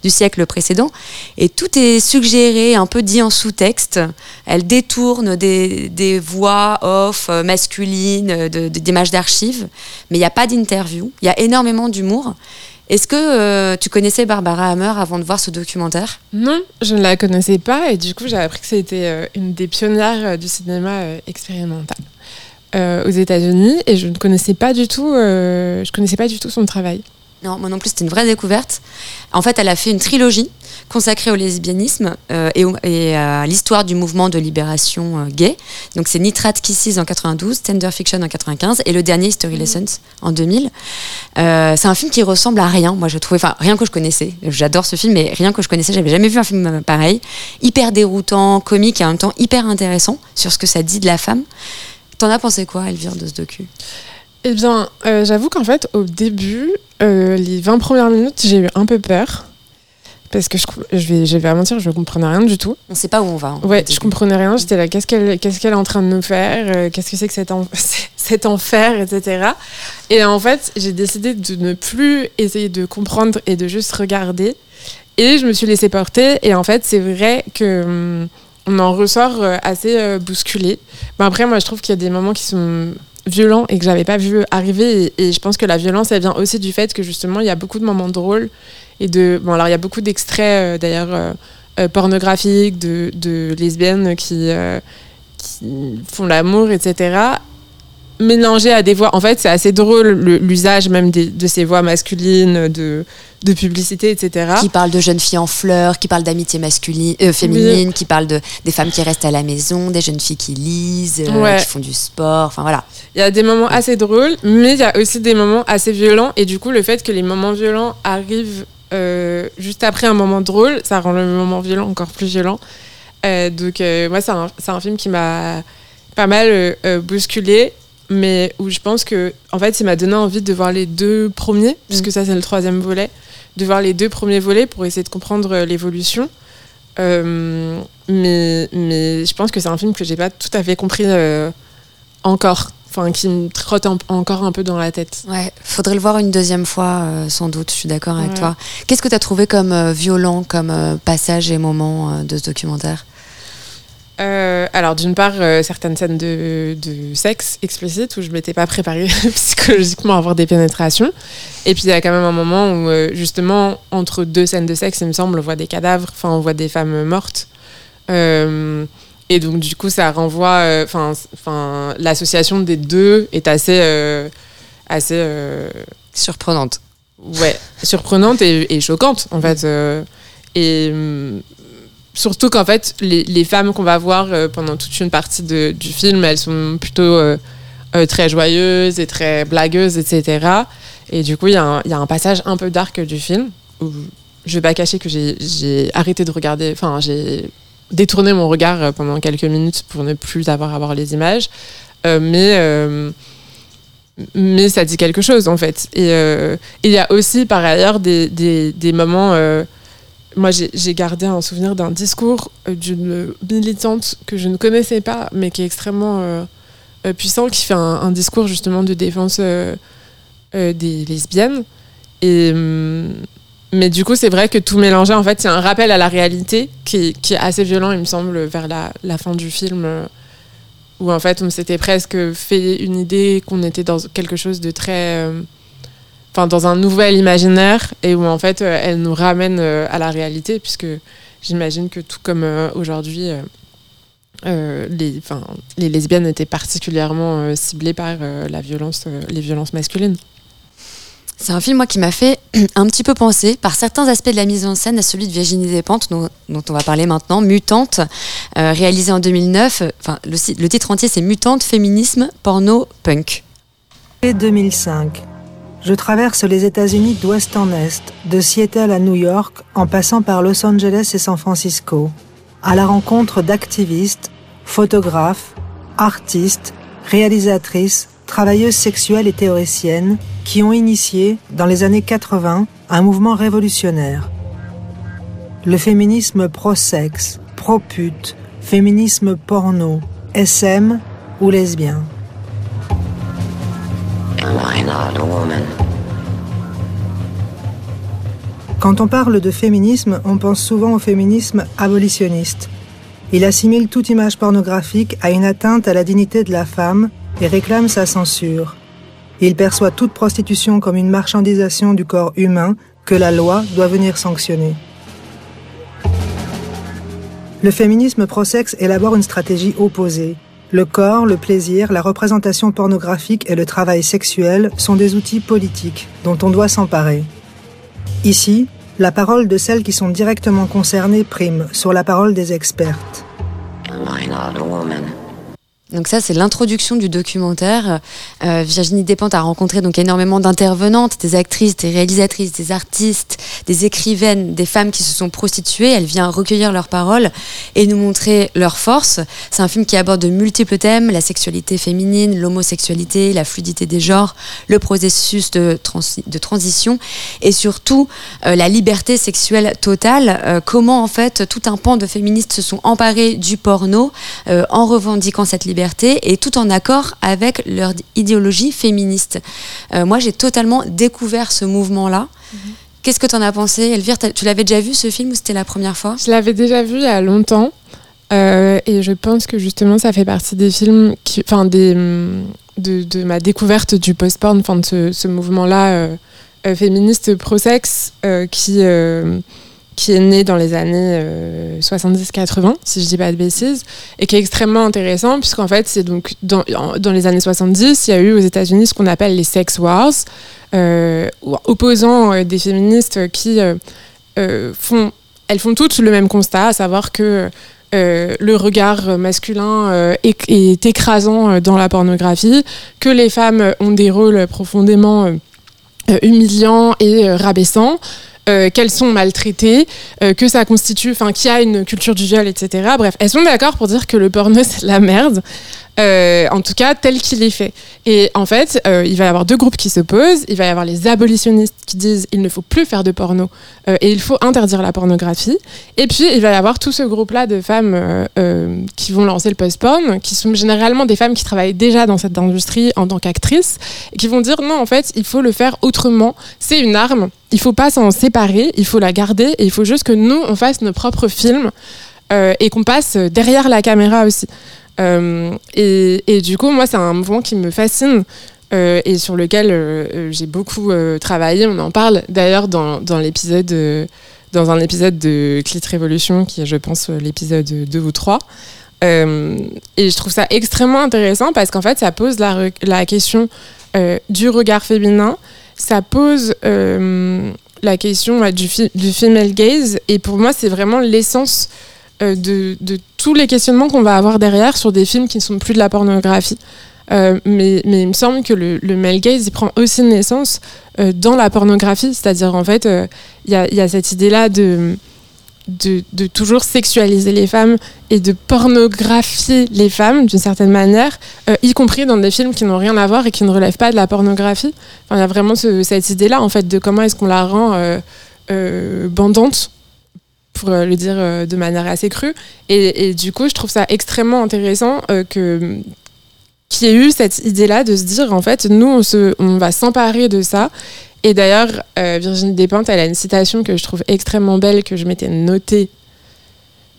siècle précédent. Et tout est suggéré, un peu dit en sous-texte. Elle détourne des, voix off euh, masculines, d'images d'archives, mais il n'y a pas d'interview. Il y a énormément d'humour. Est-ce que euh, tu connaissais Barbara Hammer avant de voir ce documentaire? Non, je ne la connaissais pas et du coup j'ai appris que c'était euh, une des pionnières euh, du cinéma expérimental aux États-Unis et je ne connaissais pas du tout, je connaissais pas du tout son travail. Non, moi non plus, c'était une vraie découverte. En fait, elle a fait une trilogie consacrée au lesbianisme euh, et, à l'histoire du mouvement de libération euh, gay. Donc, c'est Nitrate Kisses en 92, Tender Fiction en 95 et le dernier History Lessons en 2000. Euh, c'est un film qui ressemble à rien, moi je trouvais, enfin rien que je connaissais. J'adore ce film, mais rien que je connaissais, j'avais jamais vu un film pareil. Hyper déroutant, comique et en même temps hyper intéressant sur ce que ça dit de la femme. T'en as pensé quoi, Elvire, de ce docu? Eh bien, j'avoue qu'en fait, au début, les 20 premières minutes, j'ai eu un peu peur. Parce que je, je, vais, je vais mentir, je ne comprenais rien du tout. On ne sait pas où on va. Hein, ouais, je comprenais rien. J'étais là, qu'est-ce qu'elle qu'est-ce qu'elle est en train de nous faire? Euh, Qu'est-ce que c'est que cet, cet enfer, etc. Et en fait, j'ai décidé de ne plus essayer de comprendre et de juste regarder. Et je me suis laissée porter. Et en fait, c'est vrai que hum, on en ressort assez bousculé. Bon, après, moi, je trouve qu'il y a des moments qui sont violent et que j'avais pas vu arriver. Et, je pense que la violence, elle vient aussi du fait que justement, il y a beaucoup de moments drôles et de. Bon, alors il y a beaucoup d'extraits euh, d'ailleurs euh, euh, pornographiques de, de, lesbiennes qui, qui font l'amour, etc mélangé à des voix. En fait, c'est assez drôle l'usage même de ces voix masculines, de, de publicité, etc. Qui parle de jeunes filles en fleurs, qui parle d'amitié masculine, euh, féminine, qui parle de, des femmes qui restent à la maison, des jeunes filles qui lisent, euh, qui font du sport. Enfin voilà. Il y a des moments assez drôles, mais il y a aussi des moments assez violents. Et du coup, le fait que les moments violents arrivent euh, juste après un moment drôle, ça rend le moment violent encore plus violent. donc, moi, c'est un, un, film qui m'a pas mal bousculé mais où je pense que, en fait, ça m'a donné envie de voir les deux premiers, puisque mm. ça, c'est le troisième volet, de voir les deux premiers volets pour essayer de comprendre euh, l'évolution. Euh, mais, mais je pense que c'est un film que j'ai pas tout à fait compris euh, encore. Enfin, qui me trotte encore un peu dans la tête. Ouais, faudrait le voir une deuxième fois, sans doute, je suis d'accord avec toi. Qu'est-ce que tu as trouvé comme violent, comme passage et moment de ce documentaire? Euh, alors d'une part euh, certaines scènes de, sexe explicite où je m'étais pas préparée psychologiquement à avoir des pénétrations et puis il y a quand même un moment où euh, justement entre deux scènes de sexe il me semble on voit des cadavres enfin on voit des femmes mortes et donc du coup ça renvoie enfin enfin l'association des deux est assez assez surprenante ouais surprenante et, et choquante en fait et surtout qu'en fait, les, femmes qu'on va voir euh, pendant toute une partie du film, elles sont plutôt euh, euh, très joyeuses et très blagueuses, etc. Et du coup, il y, a un passage un peu dark du film où je vais pas cacher que j'ai arrêté de regarder, enfin, j'ai détourné mon regard pendant quelques minutes pour ne plus avoir à voir les images. mais mais ça dit quelque chose en fait. Et il y a aussi par ailleurs des, des, moments moi, j'ai gardé un souvenir d'un discours euh, d'une militante que je ne connaissais pas, mais qui est extrêmement euh, euh, puissant, qui fait un, discours justement de défense des lesbiennes. Et, hum, mais du coup, c'est vrai que tout mélanger, en fait, c'est un rappel à la réalité qui, est assez violent, il me semble, vers la, fin du film, où en fait, on s'était presque fait une idée qu'on était dans quelque chose de très enfin dans un nouvel imaginaire et où en fait euh, elle nous ramène euh, à la réalité puisque j'imagine que tout comme euh, aujourd'hui les, les lesbiennes étaient particulièrement ciblées par la violence, les violences masculines. C'est un film moi qui m'a fait un petit peu penser par certains aspects de la mise en scène à celui de Virginie Despentes dont, on va parler maintenant, Mutante, euh, réalisé en 2009. Enfin, le, le titre entier c'est Mutante, féminisme, porno, punk. 2005. Je traverse les États-Unis d'ouest en est, de Seattle à New York, en passant par Los Angeles et San Francisco, à la rencontre d'activistes, photographes, artistes, réalisatrices, travailleuses sexuelles et théoriciennes qui ont initié, dans les années 80, un mouvement révolutionnaire. Le féminisme pro-sexe, pro-pute, féminisme porno, SM ou lesbien. Quand on parle de féminisme, on pense souvent au féminisme abolitionniste. Il assimile toute image pornographique à une atteinte à la dignité de la femme et réclame sa censure. Il perçoit toute prostitution comme une marchandisation du corps humain que la loi doit venir sanctionner. Le féminisme pro-sexe élabore une stratégie opposée. Le corps, le plaisir, la représentation pornographique et le travail sexuel sont des outils politiques dont on doit s'emparer. Ici, la parole de celles qui sont directement concernées prime sur la parole des expertes. Donc ça, c'est l'introduction du documentaire. Euh, Virginie Despentes a rencontré donc énormément d'intervenantes, des actrices, des réalisatrices, des artistes, des écrivaines, des femmes qui se sont prostituées. Elle vient recueillir leurs paroles et nous montrer leur force. C'est un film qui aborde de multiples thèmes la sexualité féminine, l'homosexualité, la fluidité des genres, le processus de, trans de transition et surtout euh, la liberté sexuelle totale. Euh, comment en fait tout un pan de féministes se sont emparés du porno en revendiquant cette liberté et tout en accord avec leur idéologie féministe. Euh, moi, j'ai totalement découvert ce mouvement-là. Mhm. Qu'est-ce que tu en as pensé, Elvire? Tu l'avais déjà vu ce film ou c'était la première fois? Je l'avais déjà vu il y a longtemps. Euh, et je pense que justement, ça fait partie des films, enfin, des, de, ma découverte du post-porn, enfin, de ce, mouvement-là euh, féministe pro-sexe qui qui est né dans les années 70-80, euh, si je dis pas de bêtises, et qui est extrêmement intéressant, puisqu'en fait, c'est donc dans, les années 70, il y a eu aux États-Unis ce qu'on appelle les sex wars, euh, opposant euh, des féministes qui font, elles font toutes le même constat, à savoir que le regard masculin est, écrasant dans la pornographie, que les femmes ont des rôles profondément humiliants et rabaissants. Euh, qu'elles sont maltraitées, euh, que ça constitue, enfin, qu'il y a une culture du viol, etc. Bref, elles sont d'accord pour dire que le porno c'est la merde. Euh, en tout cas tel qu'il est fait. Et en fait, euh, il va y avoir deux groupes qui s'opposent. Il va y avoir les abolitionnistes qui disent il ne faut plus faire de porno euh, et il faut interdire la pornographie. Et puis il va y avoir tout ce groupe-là de femmes qui vont lancer le post-porn, qui sont généralement des femmes qui travaillent déjà dans cette industrie en tant qu'actrices et qui vont dire non, en fait, il faut le faire autrement. C'est une arme. Il faut pas s'en séparer. Il faut la garder et il faut juste que nous on fasse nos propres films. et qu'on passe derrière la caméra aussi. Euh, et, du coup, moi, c'est un mouvement qui me fascine. Euh, et sur lequel euh, j'ai beaucoup travaillé. On en parle d'ailleurs dans, dans l'épisode, dans un épisode de Clit Révolution, qui est, je pense, l'épisode 2 ou 3. et je trouve ça extrêmement intéressant parce qu'en fait, ça pose la, question du regard féminin, ça pose la question du female gaze, et pour moi, c'est vraiment l'essence euh, de, tous les questionnements qu'on va avoir derrière sur des films qui ne sont plus de la pornographie. Euh, mais, il me semble que le, male gaze il prend aussi naissance euh, dans la pornographie, c'est-à-dire en fait il y, a cette idée-là de, de, toujours sexualiser les femmes et de pornographier les femmes d'une certaine manière, y compris dans des films qui n'ont rien à voir et qui ne relèvent pas de la pornographie. il y a vraiment cette idée-là en fait de comment est-ce qu'on la rend bandante pour euh, le dire euh, de manière assez crue. Et, du coup, je trouve ça extrêmement intéressant euh, que qu'il y ait eu cette idée-là de se dire, en fait, nous, on, se, on va s'emparer de ça. Et d'ailleurs, Virginie Despentes, elle a une citation que je trouve extrêmement belle, que je m'étais notée.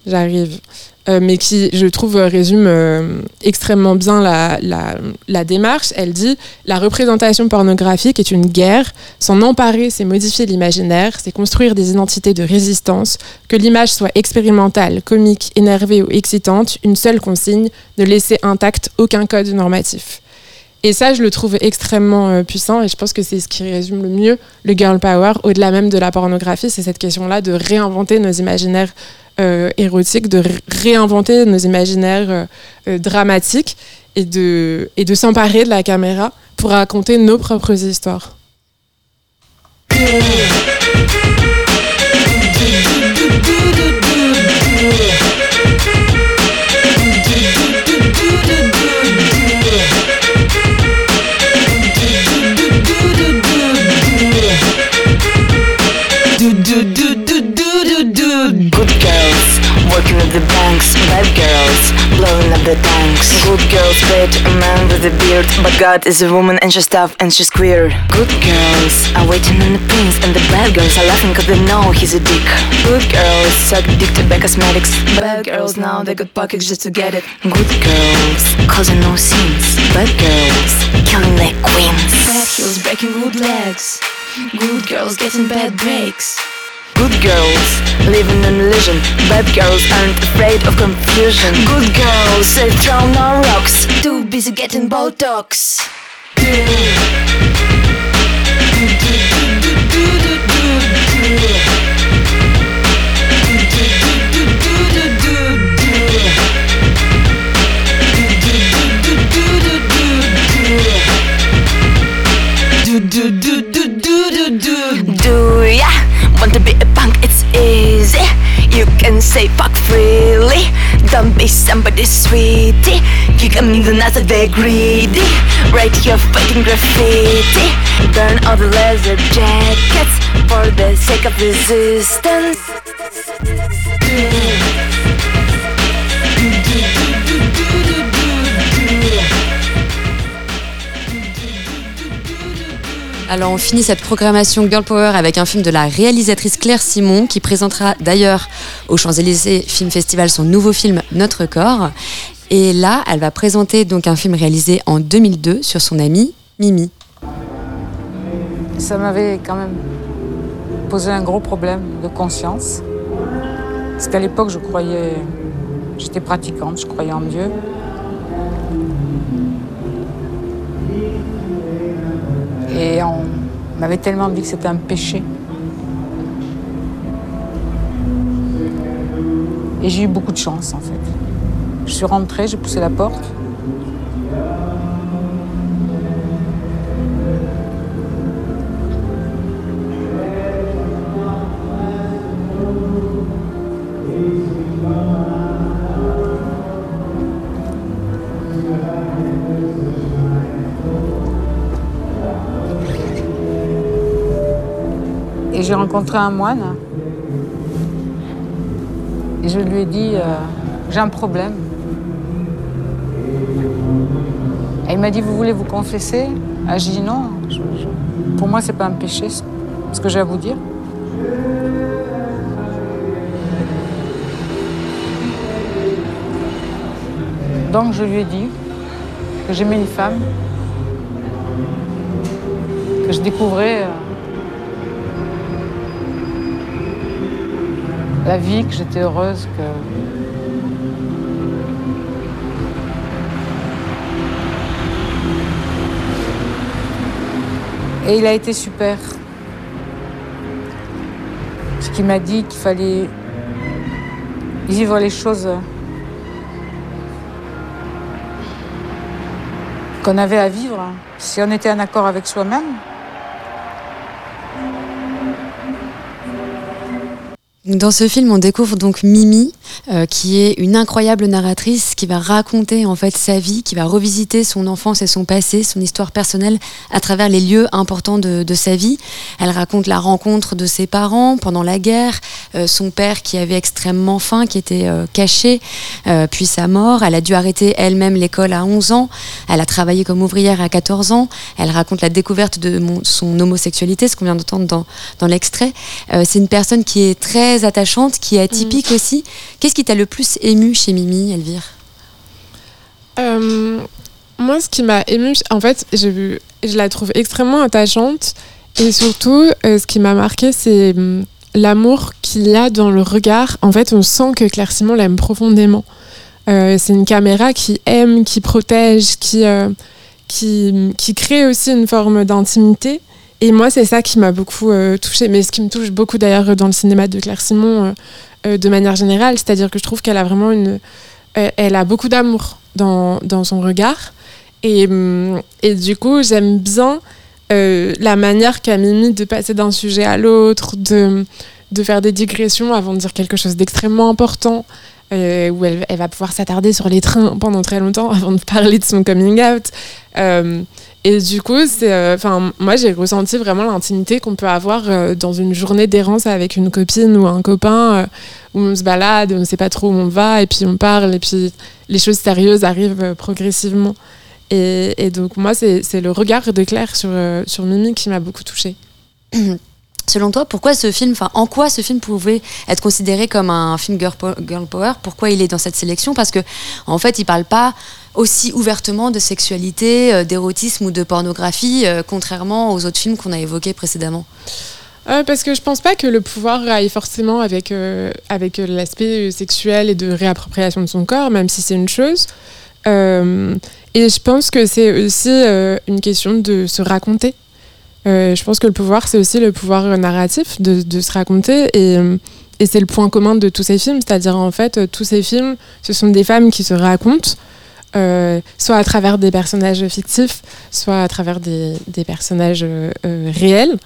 J'arrive. Euh, mais qui, je trouve, résume euh, extrêmement bien la, démarche. Elle dit La représentation pornographique est une guerre. S'en emparer, c'est modifier l'imaginaire, c'est construire des identités de résistance. Que l'image soit expérimentale, comique, énervée ou excitante, une seule consigne ne laisser intact aucun code normatif. Et ça, je le trouve extrêmement euh, puissant et je pense que c'est ce qui résume le mieux le girl power, au-delà même de la pornographie, c'est cette question-là de réinventer nos imaginaires euh, érotiques, de réinventer nos imaginaires euh, dramatiques et de, et de s'emparer de la caméra pour raconter nos propres histoires. Working at the banks, bad girls, blowing up the tanks. Good girls pray a man with a beard, but God is a woman and she's tough and she's queer. Good girls are waiting on the prince, and the bad girls are laughing cause they know he's a dick. Good girls suck dick to buy cosmetics. Bad girls now they got pockets just to get it. Good girls causing no scenes. Bad girls killing their queens. Bad heels breaking good legs. Good girls getting bad breaks. Good girls live in an illusion. Bad girls aren't afraid of confusion. Good girls they throw no rocks. Too busy getting Botox. Do ya want to be say fuck freely. Don't be somebody's sweetie. You the nuts that they're greedy. Write your fighting graffiti. Burn all the leather jackets for the sake of resistance. Alors on finit cette programmation Girl Power avec un film de la réalisatrice Claire Simon qui présentera d'ailleurs au Champs-Élysées Film Festival son nouveau film Notre corps. Et là, elle va présenter donc un film réalisé en 2002 sur son amie Mimi. Ça m'avait quand même posé un gros problème de conscience. Parce qu'à l'époque, je croyais, j'étais pratiquante, je croyais en Dieu. Et on m'avait tellement dit que c'était un péché. Et j'ai eu beaucoup de chance en fait. Je suis rentrée, j'ai poussé la porte. Rencontré un moine. Et je lui ai dit, euh, j'ai un problème. Et il m'a dit, vous voulez vous confesser? Ah, J'ai dit non, pour moi c'est pas un péché ce ce que j'ai à vous dire. Donc je lui ai dit que j'aimais une femme, que je découvrais euh, la vie, que j'étais heureuse, que Et il a été super. Ce qui m'a dit qu'il fallait vivre les choses qu'on avait à vivre si on était en accord avec soi-même. Dans ce film, on découvre donc Mimi, euh, qui est une incroyable narratrice qui va raconter en fait sa vie, qui va revisiter son enfance et son passé, son histoire personnelle à travers les lieux importants de, de sa vie. Elle raconte la rencontre de ses parents pendant la guerre, euh, son père qui avait extrêmement faim, qui était euh, caché, puis sa mort. Elle a dû arrêter elle-même l'école à 11 ans. Elle a travaillé comme ouvrière à 14 ans. Elle raconte la découverte de mon- son homosexualité, ce qu'on vient d'entendre dans, dans l'extrait. C'est une personne qui est très attachante, qui est atypique aussi. Qu'est-ce qui t'a le plus ému chez Mimi, Elvire? Euh, moi, ce qui m'a émue, en fait, je la trouve extrêmement attachante. Et surtout, euh, ce qui m'a marqué, c'est hum, l'amour qu'il y a dans le regard. En fait, on sent que Claire Simon l'aime profondément. Euh, c'est une caméra qui aime, qui protège, qui, qui, qui crée aussi une forme d'intimité. Et moi, c'est ça qui m'a beaucoup touché touchée, mais ce qui me touche beaucoup d'ailleurs dans le cinéma de Claire Simon de manière générale, c'est-à-dire que je trouve qu'elle a vraiment une, elle a beaucoup d'amour dans, dans, son regard. Et, hum, et du coup, j'aime bien la manière qu'a Mimi de passer d'un sujet à l'autre, de, de faire des digressions avant de dire quelque chose d'extrêmement important. Euh, où elle, va pouvoir s'attarder sur les trains pendant très longtemps avant de parler de son coming out. Euh, et du coup, c'est, euh, enfin, moi, j'ai ressenti vraiment l'intimité qu'on peut avoir dans une journée d'errance avec une copine ou un copain, où on se balade, on ne sait pas trop où on va, et puis on parle, et puis les choses sérieuses arrivent progressivement. Et, donc, moi, c'est, le regard de Claire sur, sur Mimi qui m'a beaucoup touchée. Selon toi, pourquoi ce film, en quoi ce film pouvait être considéré comme un film girl, power? Pourquoi il est dans cette sélection? Parce que, en fait, il parle pas aussi ouvertement de sexualité, euh, d'érotisme ou de pornographie, euh, contrairement aux autres films qu'on a évoqués précédemment. Euh, parce que je pense pas que le pouvoir aille forcément avec, avec l'aspect sexuel et de réappropriation de son corps, même si c'est une chose. et je pense que c'est aussi une question de se raconter. Je pense que le pouvoir, c'est aussi le pouvoir narratif de, se raconter. Et, c'est le point commun de tous ces films. C'est-à-dire, en fait, tous ces films, ce sont des femmes qui se racontent, euh, soit à travers des personnages fictifs, soit à travers des, personnages euh, réels,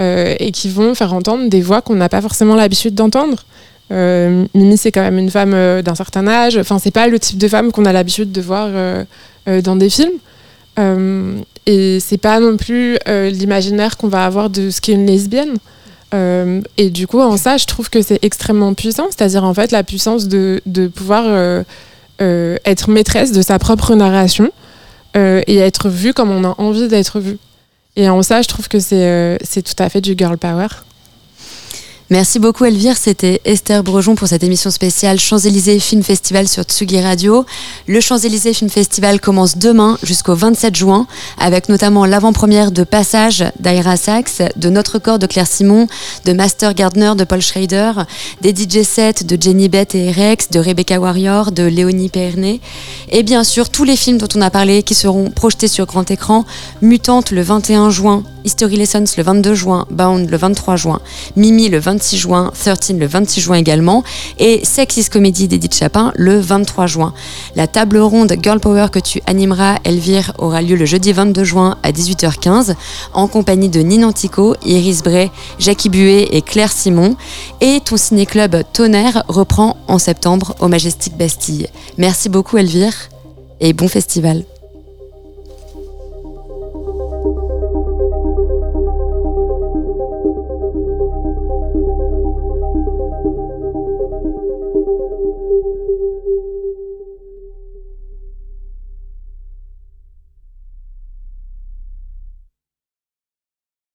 euh, et qui vont faire entendre des voix qu'on n'a pas forcément l'habitude d'entendre. Mimi, c'est quand même une femme d'un certain âge. Enfin, c'est pas le type de femme qu'on a l'habitude de voir dans des films. Et c'est pas non plus l'imaginaire qu'on va avoir de ce qu'est une lesbienne. Et du coup, en ça, je trouve que c'est extrêmement puissant, c'est-à-dire en fait la puissance de, de pouvoir être maîtresse de sa propre narration et être vue comme on a envie d'être vue. Et en ça, je trouve que c'est tout à fait du girl power. Merci beaucoup Elvire, c'était Esther Brejon pour cette émission spéciale Champs-Élysées Film Festival sur Tsugi Radio. Le Champs-Élysées Film Festival commence demain jusqu'au 27 juin avec notamment l'avant-première de Passage d'Aira Sachs, de Notre Corps de Claire Simon, de Master Gardner de Paul Schrader, des DJ sets de Jenny Beth et Rex, de Rebecca Warrior, de Léonie Pernet et bien sûr tous les films dont on a parlé qui seront projetés sur grand écran, Mutante le 21 juin, History Lessons le 22 juin, Bound le 23 juin, Mimi le 26 juin, 13 le 26 juin également, et Sexist Comedy d'Edith Chapin le 23 juin. La table ronde Girl Power que tu animeras, Elvire, aura lieu le jeudi 22 juin à 18h15 en compagnie de Ninantico, Iris Bray, Jackie Buet et Claire Simon. Et ton ciné-club Tonnerre reprend en septembre au Majestic Bastille. Merci beaucoup Elvire et bon festival.